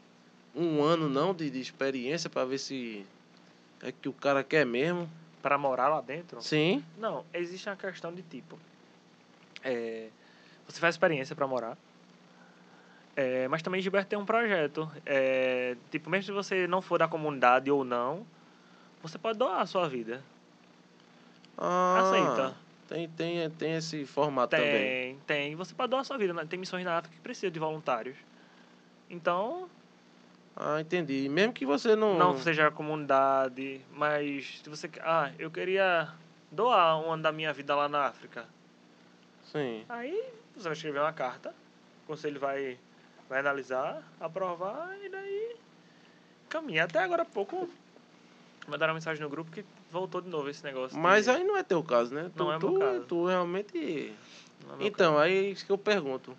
um ano não de, de experiência pra ver se é que o cara quer mesmo? Para morar lá dentro? Sim. Não, existe uma questão de tipo. é, você faz experiência para morar. é, mas também Gilberto tem um projeto. é, tipo, mesmo se você não for da comunidade ou não, você pode doar a sua vida. Ah, Aceita. Tem, tem, tem esse formato também. Tem, tem. Você pode doar a sua vida. né? Tem missões na África que precisam de voluntários. Então, Ah, entendi. Mesmo que você não. não seja a comunidade, mas se você. Ah, eu queria doar um ano da minha vida lá na África. Sim. Aí você vai escrever uma carta, o conselho vai, vai analisar, aprovar e daí caminha. Até agora há pouco mandaram uma mensagem no grupo que voltou de novo esse negócio. Mas de- aí não é teu caso, né? Não tu, é meu tu, caso. tu realmente. É Então, aí é isso que eu pergunto.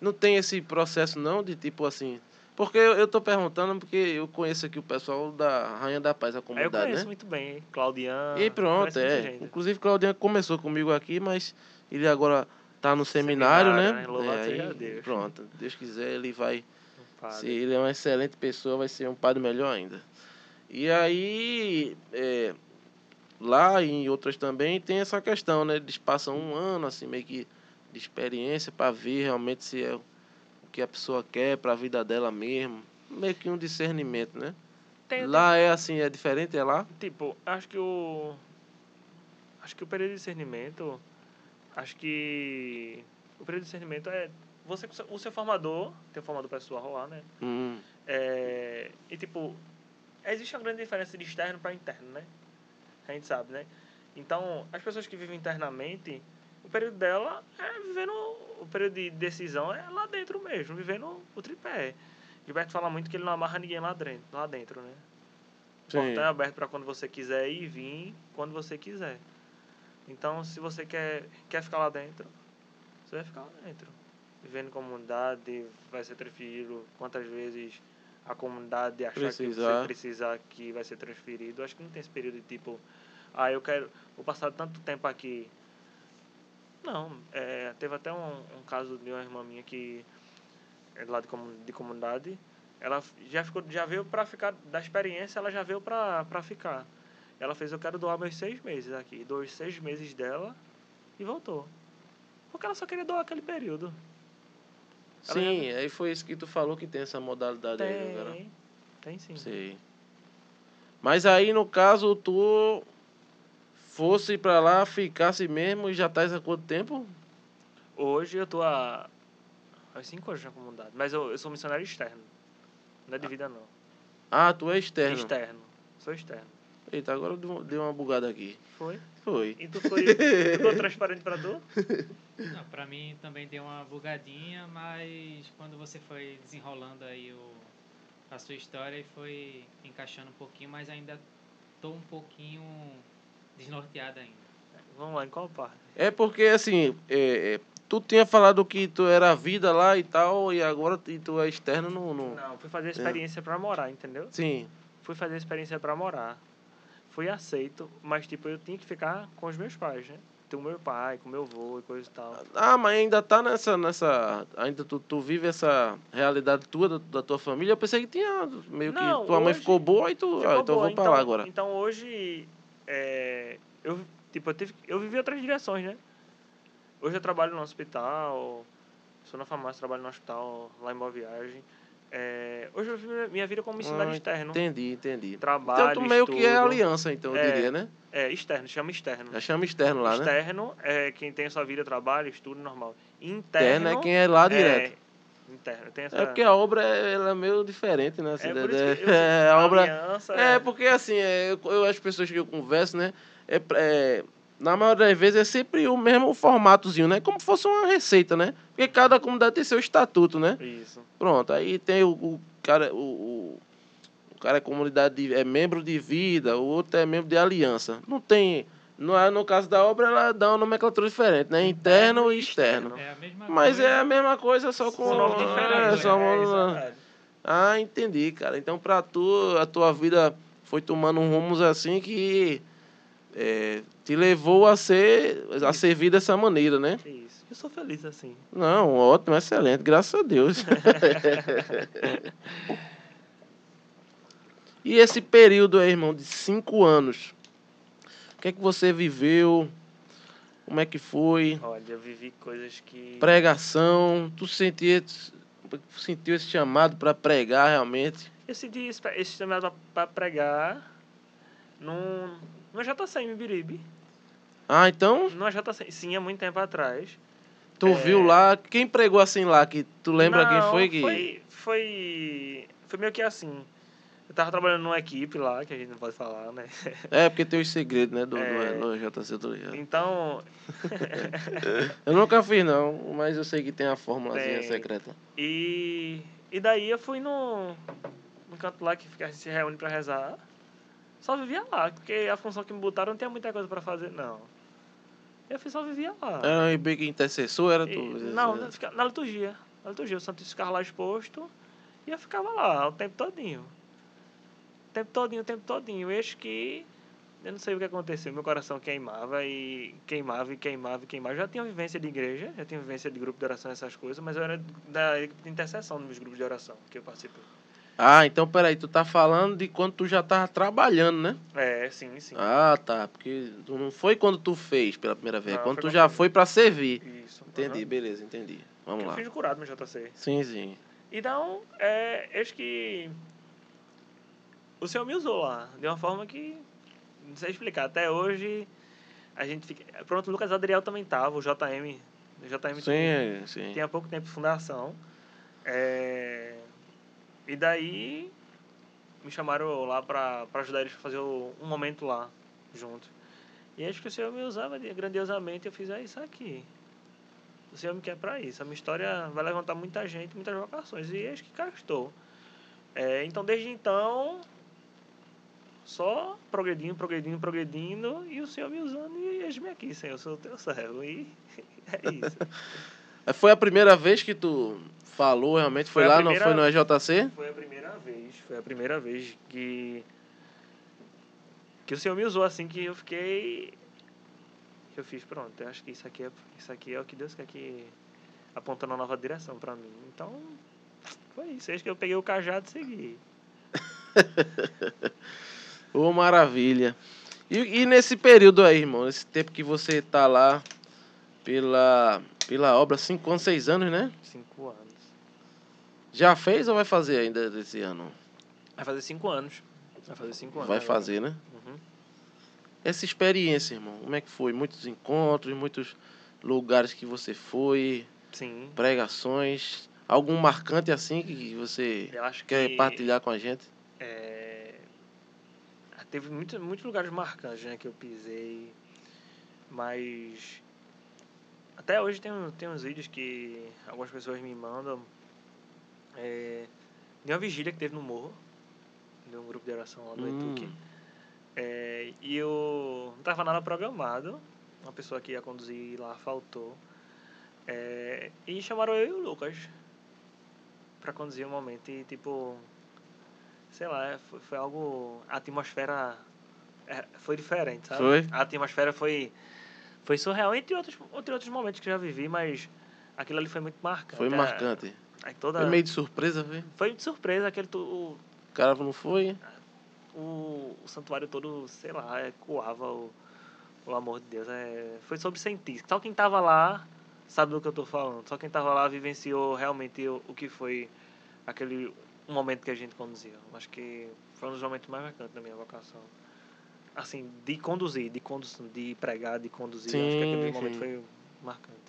Não tem esse processo não de tipo assim. Porque eu, eu tô perguntando porque eu conheço aqui o pessoal da Rainha da Paz, a eu comunidade, conheço né? muito bem? Claudian. E pronto, é. Inclusive, Claudinha começou comigo aqui, mas ele agora tá no seminário, Seminário, né? né? É, aí, Deus. Pronto, Deus quiser, ele vai. Padre. Se ele é uma excelente pessoa, vai ser um padre melhor ainda. E aí, é, lá e em outras também, tem essa questão, né? Eles passam um ano, assim, meio que de experiência para ver realmente se é que a pessoa quer para a vida dela mesmo. Meio que um discernimento, né? Tem- Lá é assim, é diferente, é lá? Tipo, acho que o. Acho que o período de discernimento. Acho que. O período de discernimento é. Você, o seu formador, tem o formador pessoal lá, né? Hum, É, e, tipo, existe uma grande diferença de externo para interno, né? A gente sabe, né? Então, as pessoas que vivem internamente, o período dela é vivendo. O período de decisão é lá dentro mesmo, vivendo o tripé. Gilberto fala muito que ele não amarra ninguém lá dentro, lá dentro né? O Sim. portão é aberto para quando você quiser ir e vir quando você quiser. Então, se você quer, quer ficar lá dentro, você vai ficar lá dentro. Vivendo em comunidade, vai ser transferido quantas vezes a comunidade achar que Precisar. você precisar que vai ser transferido. Acho que não tem esse período de tipo, ah, eu quero, vou passar tanto tempo aqui. Não, é, teve até um, um caso de uma irmã minha que é lá de, comu- de comunidade, ela já ficou, já veio para ficar da experiência, ela já veio para para ficar. Ela fez, eu quero doar meus seis meses aqui, doou os seis meses dela e voltou. Porque ela só queria doar aquele período. Ela Sim, aí foi isso que tu falou que tem essa modalidade aí, né, cara? Tem, tem sim. Sei. Mas aí, no caso, tu fosse pra lá, ficasse mesmo e já tá há quanto tempo? Hoje eu tô há, há cinco anos na comunidade, mas eu, eu sou missionário externo. Não é de vida, não. Ah, tu é externo. Externo. Sou externo. Eita, agora deu deu uma bugada aqui. Foi? Foi. E tu foi. ficou transparente pra tu? Não, pra mim também deu uma bugadinha, mas quando você foi desenrolando aí o, a sua história e foi encaixando um pouquinho, mas ainda tô um pouquinho desnorteado ainda. Vamos lá, em qual parte? É porque, assim, é, é, tu tinha falado que tu era vida lá e tal, e agora tu- tu é externo no... no... Não, fui fazer experiência pra morar, entendeu? Sim. Fui fazer experiência pra morar. Fui aceito, mas tipo, eu tinha que ficar com os meus pais, né? Com o meu pai, com o meu avô e coisa e tal. Ah, mas ainda tá nessa... nessa ainda tu, tu vive essa realidade tua, da, da tua família. Eu pensei que tinha meio Não, que tua mãe ficou boa e tu... Ficou Ah, então eu vou pra lá agora. Então hoje, é, eu, tipo, eu, tive, eu vivi outras direções, né? Hoje eu trabalho no hospital, sou na farmácia, trabalho no hospital, lá em Boa Viagem. É, hoje eu vivo minha vida como missionário Ah, externo. Entendi, entendi. Trabalho, Então tu meio que é estudo. aliança, então, eu É. diria, né? É, externo, chama externo. Já chama externo lá, né? externo é quem tem a sua vida, trabalho, estudo normal. Interno, Externo é quem é lá direto. É, essa, É porque a obra é, ela é meio diferente, né? assim, é da- por isso que eu, é, a obra... aliança, É, porque assim, é, eu, eu- as pessoas que eu converso, né? É, é, na maioria das vezes é sempre o mesmo formatozinho, né? Como se fosse uma receita, né? Porque cada comunidade tem seu estatuto, né? Isso. Pronto, aí tem o, o cara, o, o, o cara é comunidade, de- é membro de vida, o outro é membro de aliança. Não tem. No, no caso da obra, ela dá uma nomenclatura diferente, né? Interno e externo. É Mas coisa. é a mesma coisa, só com. Nome é, diferente. só é, uma- é ah, entendi, cara. Então, pra tu, a tua vida foi tomando um rumos assim que é, te levou a ser, a servir dessa maneira, né? Isso. Eu sou feliz assim. Não, ótimo, excelente, graças a Deus. e esse período aí, irmão, de cinco anos, que é que você viveu? Como é que foi? Olha, eu vivi coisas que. Pregação, tu sentia, sentiu esse chamado para pregar realmente? Eu senti esse esse chamado para pregar num, no JC em Biribe. Ah, então No JC, sim, há muito tempo atrás. tu É. viu lá, quem pregou assim lá, que tu lembra quem Não, foi que... Foi, foi, foi meio que assim. Eu tava trabalhando numa equipe lá, que a gente não pode falar, né? É, porque tem os segredos, né, do, É. do, do JC, tô ligado. Então, Eu nunca fiz não, mas eu sei que tem a formulazinha Tem. secreta. e, e daí eu fui no, no canto lá que a gente se reúne pra rezar. Só vivia lá, porque a função que me botaram não tinha muita coisa pra fazer, não. Eu fui só vivia lá. Era meio que intercessor, era E- tu? não, na liturgia. Na liturgia, o Santo ficava lá exposto e eu ficava lá o tempo todinho. O tempo todinho, o tempo todinho. Eu acho que. Eu não sei o que aconteceu. Meu coração queimava e queimava e queimava e queimava. Eu já tinha vivência de igreja, já tinha vivência de grupo de oração, essas coisas, mas eu era da equipe de intercessão nos grupos de oração que eu participei. Ah, então peraí, tu tá falando de quando tu já tava trabalhando, né? É, sim, sim. Ah, tá, porque tu não foi quando tu fez pela primeira vez, é Não, quando tu já eu- foi pra servir. Isso. Entendi, aham. beleza, entendi. Vamos Eu lá. fiz curado no JC. Sim, sim. Então, é, acho que o Senhor me usou lá, de uma forma que não sei explicar. Até hoje, a gente fica... Pronto, o Lucas Adriel também tava, o JM. O JM Sim, tinha, é, sim. tinha pouco tempo de fundação. É, E daí me chamaram lá pra ajudar eles a fazer o- um momento lá, junto. E acho que o Senhor me usava grandiosamente, eu fiz, é isso aqui. O Senhor me quer pra isso. A minha história vai levantar muita gente, muitas vocações. E acho que cá estou. É, então, desde então, só progredindo, progredindo, progredindo, e o Senhor me usando, e eis-me aqui, Senhor, sou o teu servo. E é isso. É, Foi a primeira vez que tu falou realmente? Foi, Foi lá, não primeira- foi no EJC? Foi a primeira vez, foi a primeira vez que que o Senhor me usou assim que eu fiquei que eu fiz, pronto, eu acho que isso aqui é isso aqui é o que Deus quer que apontando uma nova direção para mim. Então, foi isso, acho que eu peguei o cajado e segui. Ô, maravilha. E, e nesse período aí, irmão, nesse tempo que você tá lá pela, pela obra, 5 anos, 6 anos, né? Cinco anos. Já fez ou vai fazer ainda desse ano? Vai fazer cinco anos. Vai fazer cinco anos. Vai agora. fazer, né? Uhum. Essa experiência, irmão, como é que foi? Muitos encontros, muitos lugares que você foi, Sim. pregações. Algum marcante assim que você quer que partilhar com a gente? É, teve muitos, muitos lugares marcantes né, que eu pisei, mas até hoje tem, um- tem uns vídeos que algumas pessoas me mandam é, de uma vigília que teve no morro, de um grupo de oração lá do Hum. Etuque. É, e eu não tava nada programado, uma pessoa que ia conduzir lá faltou. É, e chamaram eu e o Lucas pra conduzir o momento e tipo sei lá, foi, foi algo. A atmosfera é, foi diferente, sabe? Foi? A atmosfera foi, foi surreal, entre outros, entre outros momentos que já vivi, mas aquilo ali foi muito marcante. Foi A- marcante. Aí toda, Foi meio de surpresa, foi? foi de surpresa, aquele, o, O cara não foi? o, o santuário todo, sei lá, ecoava o, o amor de Deus. É, foi sobre sentir. Só quem tava lá sabe do que eu tô falando. Só quem tava lá vivenciou realmente o, o que foi aquele um momento que a gente conduziu. Acho que foi um dos momentos mais marcantes da minha vocação. Assim, de conduzir, de condução, de pregar, de conduzir. Acho que Sim, aquele momento sim. foi marcante.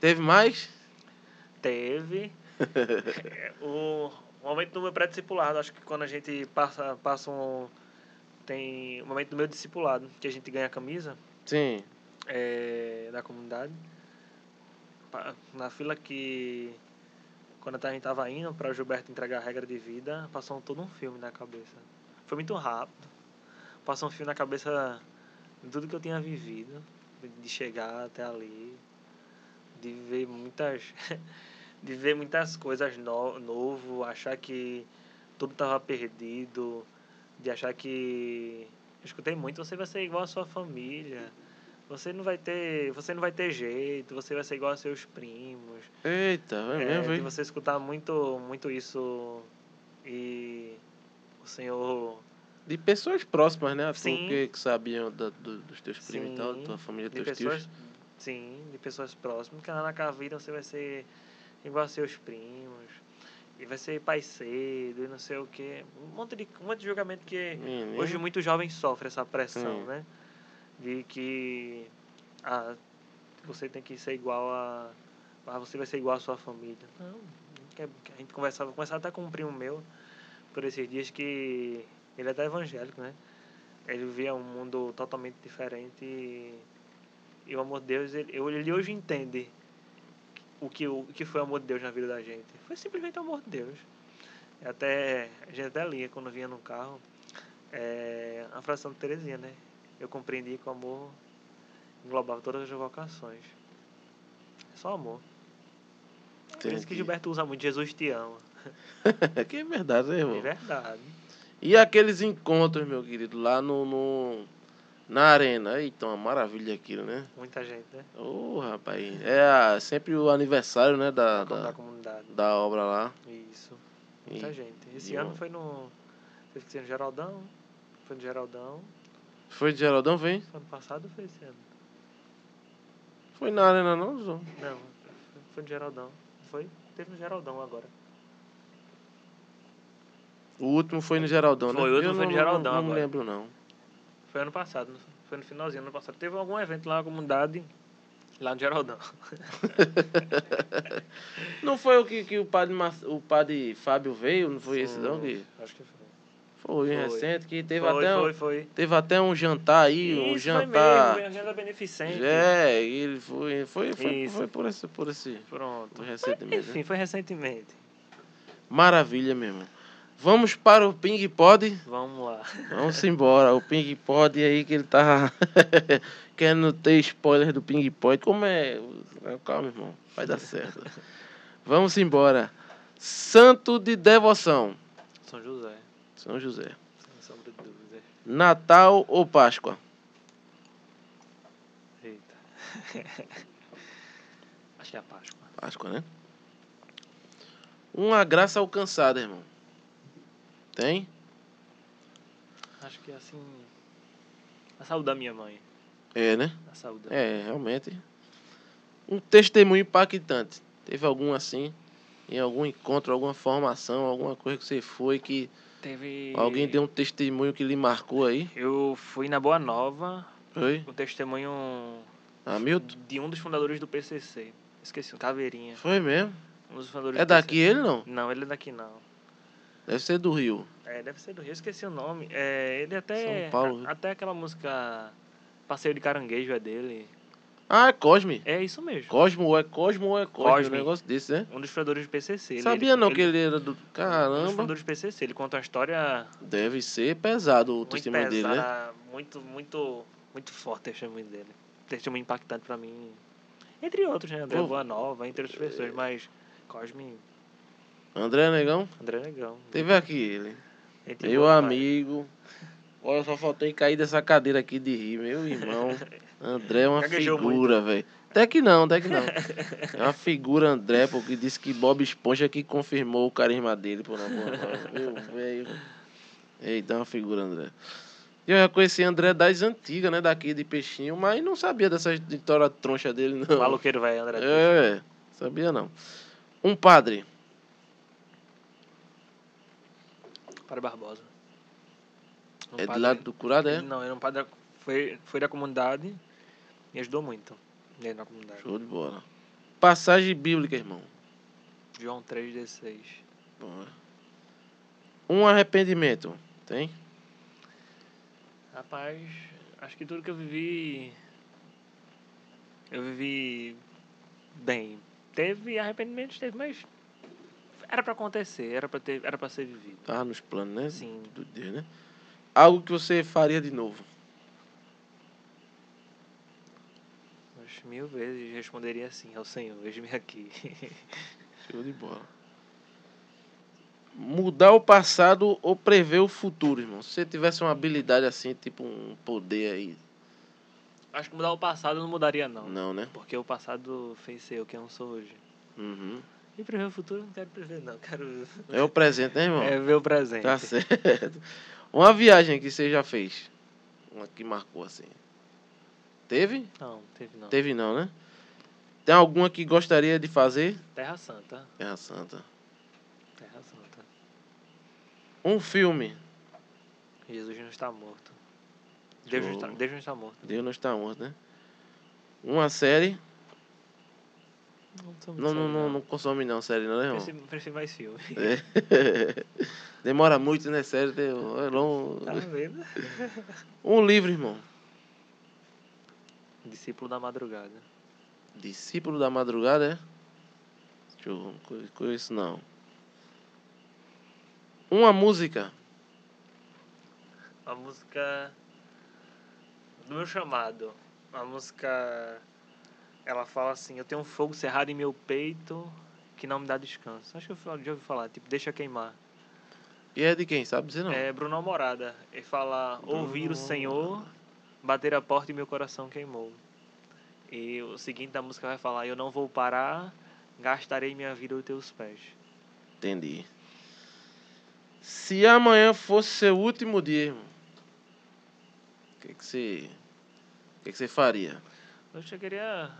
Teve mais? Teve. É, o momento do meu pré-discipulado, acho que quando a gente passa, passa um. Tem o momento do meu discipulado, que a gente ganha a camisa Sim. é, da comunidade. Na fila que. Quando a gente tava indo para o Gilberto entregar a regra de vida, passou todo um filme na cabeça. Foi muito rápido. Passou um filme na cabeça de tudo que eu tinha vivido, de chegar até ali, de ver muitas. de ver muitas coisas no, novo, achar que tudo estava perdido, de achar que. Eu escutei muito, você vai ser igual a sua família. Você não vai ter, você não vai ter jeito, você vai ser igual a seus primos. Eita, é, É, mesmo, de foi? você escutar muito, muito isso e o Senhor De pessoas próximas, né? Sim. Que, que sabiam da- do- dos teus primos e tal, da Sim, tua família, de teus pessoas, tios. sim, de pessoas próximas, que lá na vida você vai ser igual a seus primos. E vai ser pai cedo e não sei o quê. Um monte de, um monte de julgamento que Menino. Hoje muitos jovens sofrem essa pressão, Hum. né? De que ah, você tem que ser igual a. Ah, você vai ser igual à sua família. Não. que A gente conversava, conversava até com um primo meu por esses dias que ele é até evangélico, né? Ele via um mundo totalmente diferente e, e o amor de Deus, ele, ele hoje entende o que, o que foi o amor de Deus na vida da gente. Foi simplesmente o amor de Deus. Até, a gente até lia quando vinha no carro é, a fração de Terezinha, né? Eu compreendi que o amor englobava todas as vocações. É só amor. Por isso que. Gilberto usa muito Jesus te ama. que é verdade, né, É irmão? verdade. E aqueles encontros, meu querido, lá no, no- na arena. Eita, uma maravilha aquilo, né? Muita gente, né? Ô, rapaz. É a- sempre o aniversário, né, da, Da, da, comunidade. da obra lá. Isso. Muita E- gente. Esse ano um- foi no. Teve que ser no Geraldão. Foi no Geraldão. Foi de Geraldão, vem? Ano passado ou foi esse ano? Foi na arena, não, João? Não, foi- no Geraldão. Foi? Teve no Geraldão agora. O último foi no Geraldão, né? Foi, o último Eu foi não, no Geraldão Não, não agora. lembro, não. Foi ano passado, não foi? foi no finalzinho do ano passado. Teve algum evento lá na comunidade, lá no Geraldão. Não foi o que, que o, padre, Mar- o padre Fábio veio? Não foi esse não? Que Acho que foi. Foi, Foi. recente, que teve, foi, até, foi, um, foi. teve até um jantar aí, um Isso, jantar. Foi mesmo, agenda beneficente. É, ele foi, foi, foi, foi por esse, por esse. Pronto. Foi recentemente, Enfim, né? foi recentemente. Maravilha mesmo. Vamos para o Ping Pod. Vamos lá. Vamos embora. O Ping Pod aí que ele tá querendo ter spoiler do Ping Pod. Como é? Calma, irmão. Vai dar certo. Vamos embora. Santo de devoção. São José. Sem sombra de dúvida. Natal ou Páscoa? Eita. Acho que é a Páscoa. Páscoa, né? Uma graça alcançada, irmão. Tem? Acho que é assim. A saúde da minha mãe. É, né? A saúde da É, realmente. Um testemunho impactante. Teve algum assim? Em algum encontro, alguma formação, alguma coisa que você foi que Teve. alguém deu um testemunho que lhe marcou aí? Eu fui na Boa Nova, Foi? o testemunho Hamilton? de um dos fundadores do PCC. Esqueci, um Caveirinha. Foi mesmo. Um dos fundadores É do daqui PCC. ele não? Não, ele é daqui não. Deve ser do Rio. É, deve ser do Rio, esqueci o nome. É, ele até. São Paulo. a- até aquela música Passeio de Caranguejo é dele. Ah, é Cosme. É isso mesmo. Cosmo ou é Cosmo ou é Cosme. Cosme. Um negócio desse, né? Um dos fundadores do PCC. Sabia ele- não ele- que ele era do. Um dos Caramba. fundadores do PCC. Ele conta uma história Deve ser pesado o muito testemunho dele, né? muito, muito, muito forte o testemunho dele. Testemunho impactante pra mim. Entre outros, né? André. Boa Nova, entre outras pessoas, mas Cosme, André Negão, André Negão. teve aqui ele. Gente Meu amigo. Olha, só faltei cair dessa cadeira aqui de rir, meu irmão. André é uma figura, velho. Até que não, até que não. É uma figura, André, porque disse que Bob Esponja que confirmou o carisma dele, boa nova. Meu velho. Eita, é uma figura, André. Eu já conheci André das antigas, né, daqui de Peixinho, mas não sabia dessa história troncha dele, não. Maluqueiro vai, André. É, sabia não. Um padre. Para Barbosa. Um É de padre- lado do curado, é? Não, era um padre. Foi, foi da comunidade e ajudou muito. Ele na comunidade. Show de bola. Passagem bíblica, irmão. João 3,16. Boa. Um arrependimento. Tem? Rapaz, acho que tudo que eu vivi. Eu vivi bem. Teve arrependimentos, teve, mas. Era pra acontecer, era pra, ter, era pra ser vivido. Tava nos planos, né? Sim. Do Deus, né? Algo que você faria de novo. Mas mil vezes responderia assim ao Senhor, veja-me aqui. Show de bola. Mudar o passado ou prever o futuro, irmão. Se você tivesse uma habilidade assim, tipo um poder aí. acho que mudar o passado não mudaria, não. Não, né? Porque o passado fez ser o que eu não sou hoje. Uhum. E prever o futuro eu não quero prever, não. Quero É o presente, né, irmão? é ver o presente. Tá certo. Uma viagem que você já fez. Uma que marcou assim. Teve? Não, teve não. Teve não, né? Tem alguma que gostaria de fazer? Terra Santa. Terra Santa. Terra Santa. Um filme. Jesus não está morto. Deus não Show. está, Deus não está morto. Deus não está morto, né? Uma série. Não, Não, não, não, não consome não, série não, né, irmão? Prefiro, prefiro mais filme. É. Demora muito, né, série? é longo. Tá vendo? Um livro, irmão. Discípulo da madrugada. Discípulo da Madrugada, é? Deixa eu não co- conheço não. Uma música. A música do meu chamado. A música ela fala assim, eu tenho um fogo cerrado em meu peito que não me dá descanso. Acho que eu já ouvi falar, tipo, deixa queimar. E é de quem? Sabe dizer não? É Bruno Almorada. Ele fala, ouvir o Senhor, bater a porta e meu coração queimou. E o seguinte da música vai falar, eu não vou parar, gastarei minha vida aos teus pés. Entendi. Se amanhã fosse seu último dia, irmão, o que, que você. O que, que você faria? Eu já queria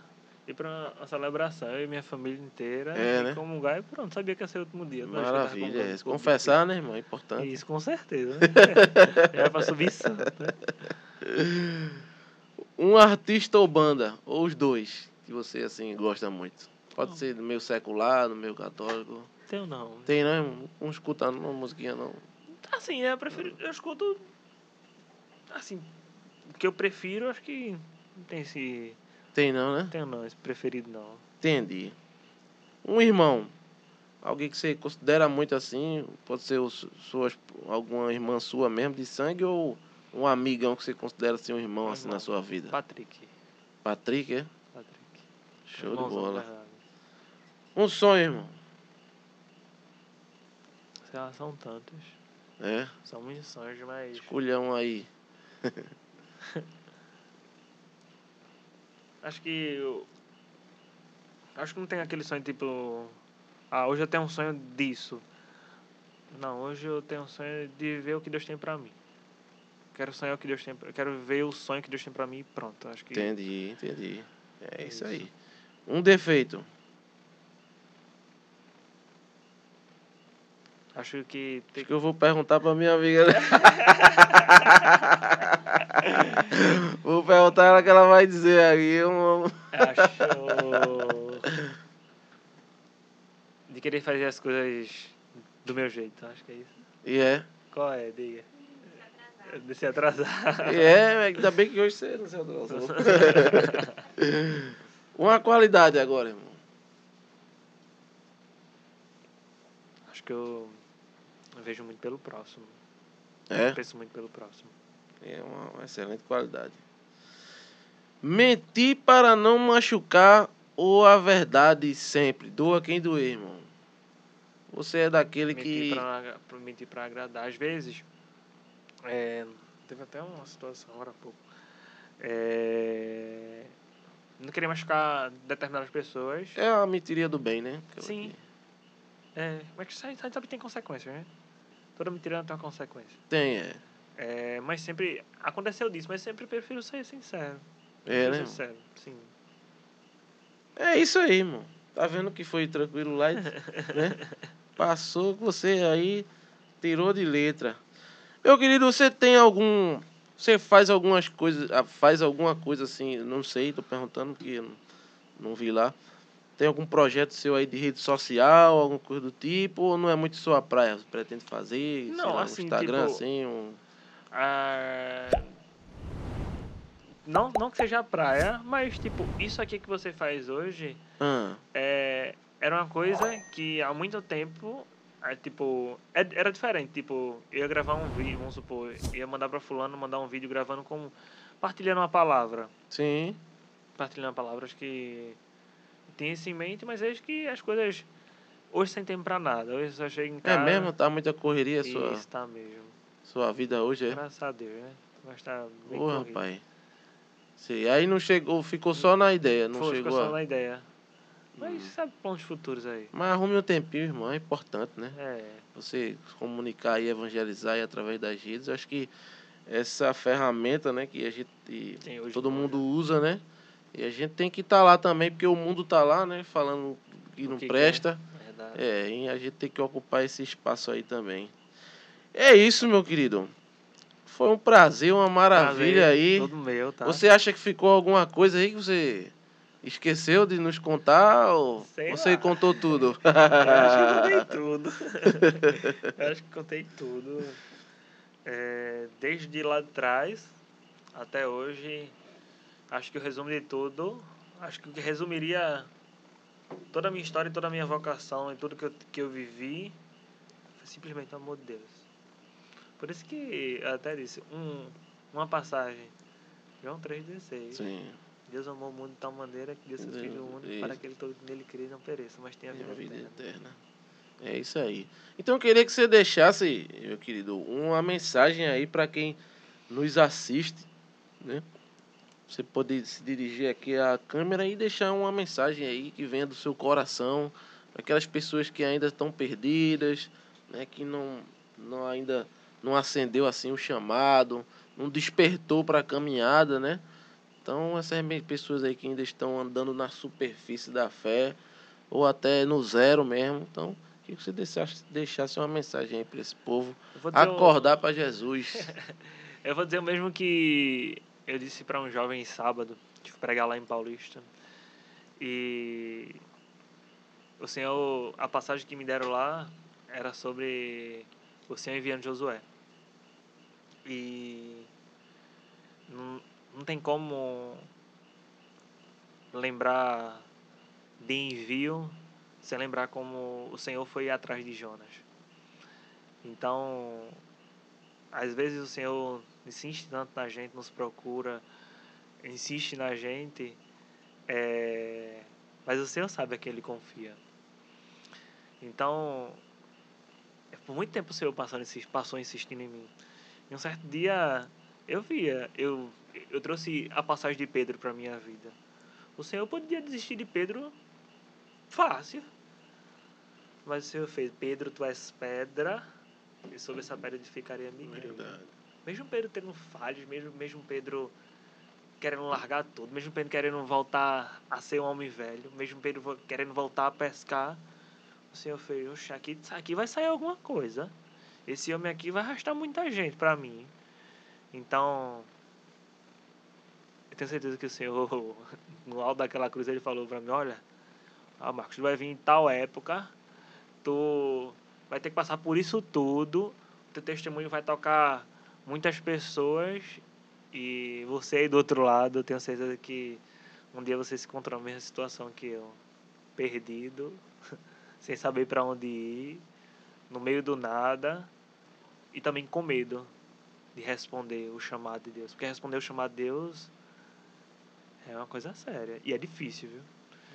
ir pra uma celebração, eu e minha família inteira, É, né? comungar e pronto, sabia que ia ser o último dia. Tava Maravilha. É. Confessar, né, irmão? É importante. Isso, com certeza. Já é pra subir santo, né? Um artista ou banda, ou os dois, que você assim gosta muito. Pode ser no meio secular, no meio católico. Tenho não. Tem, né? Não escuta uma musiquinha, não. Assim, eu prefiro. Eu escuto. Assim. O que eu prefiro, acho que. Não tem esse. Tem, não, né? Não tenho não, esse preferido não. Entendi. Um irmão. Alguém que você considera muito assim, pode ser o su- suas, alguma irmã sua mesmo de sangue ou um amigão que você considera assim um irmão Um assim irmão. na sua vida? Patrick. Patrick, é? Patrick. Show de Irmãozão bola. Um sonho, irmão. Sei lá, são tantos. É? São muitos sonhos, mas. Escolha um aí. Acho que. Eu... Acho que não tem aquele sonho tipo. Ah, hoje eu tenho um sonho disso. Não, hoje eu tenho um sonho de ver o que Deus tem pra mim. Quero sonhar o que Deus tem pra... Quero ver o sonho que Deus tem pra mim e pronto. Acho que. Entendi, entendi. É É isso isso. aí. Um defeito. Acho que tem Acho que eu vou perguntar pra minha amiga. vou perguntar ela que ela vai dizer aí. Um... Acho. De querer fazer as coisas do meu jeito, acho que é isso. E é. Qual é? Diga. De se atrasar. É, ainda bem que hoje você não se atrasou. Uma qualidade agora, irmão. Acho que eu vejo muito pelo próximo. É? Penso muito pelo próximo. É uma, uma excelente qualidade. Mentir para não machucar ou a verdade sempre. Doa quem doer, irmão. Você é daquele mentir que. pra, mentir pra agradar. Às vezes, é, teve até uma situação agora há pouco. É, não queria machucar determinadas pessoas. É a mentiria do bem, né? Aquela Sim. que- É, mas sabe, sabe sabe que tem consequências, né? Toda mentira tem uma consequência. Tem, é. É, mas sempre aconteceu disso, mas sempre prefiro ser sincero. É, né? sincero, sim. É isso aí, irmão. Tá vendo que foi tranquilo lá, né? Passou você aí, tirou de letra. Meu querido, você tem algum. Você faz algumas coisas. ah, Faz alguma coisa assim, não sei, tô perguntando porque não, não vi lá. Tem algum projeto seu aí de rede social, alguma coisa do tipo, ou não é muito sua praia? Você pretende fazer? sei Não, lá, assim, um Instagram tipo, assim, um. Ah, não, não que seja a praia, mas tipo, isso aqui que você faz hoje Ah, é, era uma coisa que há muito tempo, é, tipo, é- era diferente. Tipo, eu ia gravar um vídeo, vamos supor, ia mandar pra fulano mandar um vídeo gravando com. partilhando uma palavra. sim. Partilhando palavras que tinha isso em mente, mas eis que as coisas. Hoje sem tempo pra nada. Hoje só chego em É casa. mesmo? Tá muita correria a sua, Isso, tá mesmo. sua vida hoje, é? Graças a Deus, né? Mas tá bem Ô, corrido. rapaz. Sim, aí não chegou, ficou só na ideia, não Foi, chegou ficou só a... na ideia. Mas Hum. sabe planos futuros aí? Mas arrume um tempinho, irmão, é importante, né? É. Você comunicar e evangelizar aí através das redes. Eu acho que essa ferramenta, né, que a gente, hoje todo mundo usa, né? E a gente tem que estar lá também, porque o mundo tá lá, né, falando que O não que que presta. Verdade. É, e a gente tem que ocupar esse espaço aí também. É isso, meu querido. Foi um prazer, uma maravilha Prazer, aí. Todo meu, tá? Você acha que ficou alguma coisa aí que você esqueceu de nos contar ou Sei você lá. contou tudo? Eu acho que contei tudo. Eu acho que contei tudo. É, desde lá de trás até hoje, acho que o resumo de tudo, acho que o que resumiria toda a minha história, e toda a minha vocação e tudo que eu, que eu vivi foi simplesmente o amor de Deus. Por isso que eu até disse, um, uma passagem, João 3,16. Sim, Deus amou o mundo de tal maneira que deu seu Deus, Filho único isso. para que ele todo nele crê e não pereça, mas tenha a vida vida eterna. eterna. É isso aí. Então eu queria que você deixasse, meu querido, uma mensagem aí para quem nos assiste, né? Você pode se dirigir aqui à câmera e deixar uma mensagem aí que venha do seu coração para aquelas pessoas que ainda estão perdidas, né? Que não, não ainda não acendeu assim o chamado, não despertou para a caminhada, né? Então essas pessoas aí que ainda estão andando na superfície da fé ou até no zero mesmo, então que você deixasse, deixasse uma mensagem aí para esse povo acordar para Jesus. Eu vou dizer o mesmo que eu disse para um jovem sábado, que fui pregar lá em Paulista. E o Senhor, a passagem que me deram lá era sobre o Senhor enviando Josué. E não, tem como lembrar de envio sem lembrar como o Senhor foi atrás de Jonas. Então, às vezes o Senhor insiste tanto na gente, nos procura, insiste na gente, é... mas o Senhor sabe a quem Ele confia. Então, por muito tempo o Senhor passou, passou insistindo em mim. E um certo dia eu via, eu, eu trouxe a passagem de Pedro para minha vida. O Senhor podia desistir de Pedro fácil. Mas o Senhor fez, Pedro, tu és pedra, e sobre essa pedra edificaria a minha igreja. Mesmo Pedro tendo falhas, mesmo, mesmo Pedro querendo largar tudo, mesmo Pedro querendo voltar a ser um homem velho, mesmo Pedro querendo voltar a pescar, o Senhor fez, oxe, aqui, aqui vai sair alguma coisa. Esse homem aqui vai arrastar muita gente para mim. Então, tenho certeza que o Senhor, no alto daquela cruz, ele falou para mim, olha, ah, Marcos, tu vai vir em tal época, tu vai ter que passar por isso tudo, teu testemunho vai tocar muitas pessoas e você aí do outro lado, eu tenho certeza que um dia você se encontrou na mesma situação que eu, perdido, sem saber para onde ir, no meio do nada e também com medo de responder o chamado de Deus, porque responder o chamado de Deus é uma coisa séria e é difícil, viu?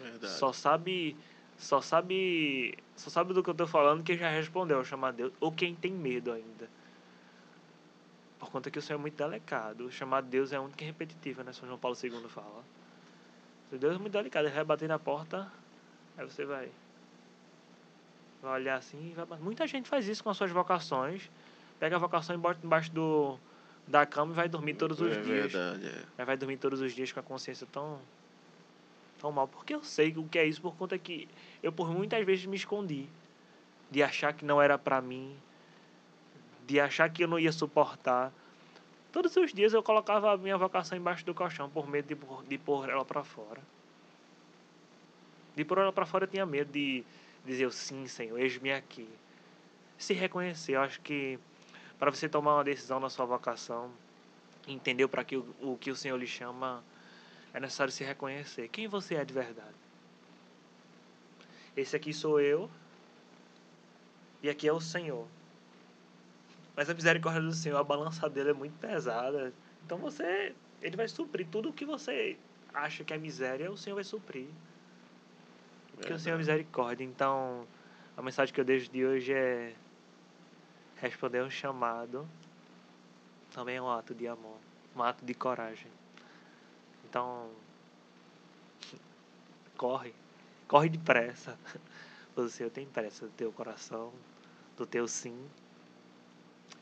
Verdade. Só sabe só sabe só sabe do que eu tô falando quem já respondeu ao chamado de Deus ou quem tem medo ainda. Por conta que o Senhor é muito delicado. O chamado de Deus é único e repetitivo, né? São João Paulo II fala. O Deus é muito delicado. Ele vai bater na porta, aí você vai. Vai olhar assim e vai bater. Muita gente faz isso com as suas vocações. Pega a vocação e bota embaixo do, da cama e vai dormir todos os é dias. Verdade, é. Aí vai dormir todos os dias com a consciência tão, tão mal. Porque eu sei o que é isso, por conta que eu por muitas vezes me escondi. De achar que não era para mim, de achar que eu não ia suportar. Todos os dias eu colocava a minha vocação embaixo do colchão por medo de, de pôr ela para fora. De pôr ela para fora eu tinha medo de dizer sim, Senhor, eis-me aqui. Se reconhecer, eu acho que para você tomar uma decisão na sua vocação, entender para que o, o que o Senhor lhe chama, é necessário se reconhecer quem você é de verdade. Esse aqui sou eu e aqui é o Senhor. Mas a misericórdia do Senhor, a balança dele é muito pesada. Então você, ele vai suprir tudo o que você acha que é miséria, o Senhor vai suprir. Porque o Senhor é misericórdia. Então, a mensagem que eu deixo de hoje é responder um chamado também é um ato de amor, um ato de coragem. Então, corre, corre depressa. Você tem pressa do teu coração, do teu sim.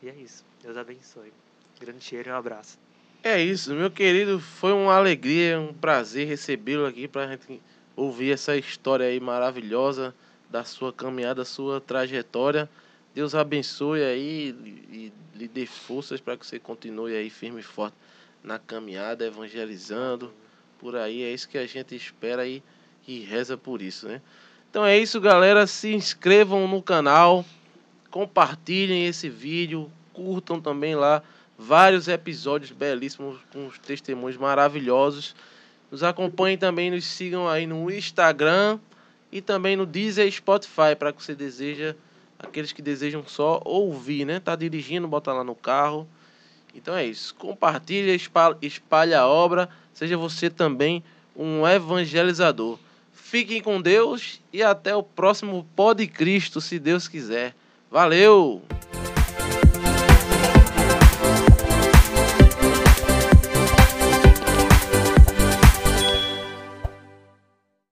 E é isso. Deus abençoe. Grande cheiro e um abraço. É isso, meu querido. Foi uma alegria, um prazer recebê-lo aqui para a gente ouvir essa história aí maravilhosa da sua caminhada, da sua trajetória. Deus abençoe aí e lhe dê forças para que você continue aí firme e forte na caminhada, evangelizando. Por aí é isso que a gente espera aí e reza por isso, né? Então é isso, galera. Se inscrevam no canal compartilhem esse vídeo, curtam também lá vários episódios belíssimos com os testemunhos maravilhosos. Nos acompanhem também, nos sigam aí no Instagram e também no Deezer e Spotify para que você deseja aqueles que desejam só ouvir, né? Tá dirigindo, bota lá no carro. Então é isso. Compartilha, espalha a obra. Seja você também um evangelizador. Fiquem com Deus e até o próximo Pode Cristo, se Deus quiser. Valeu!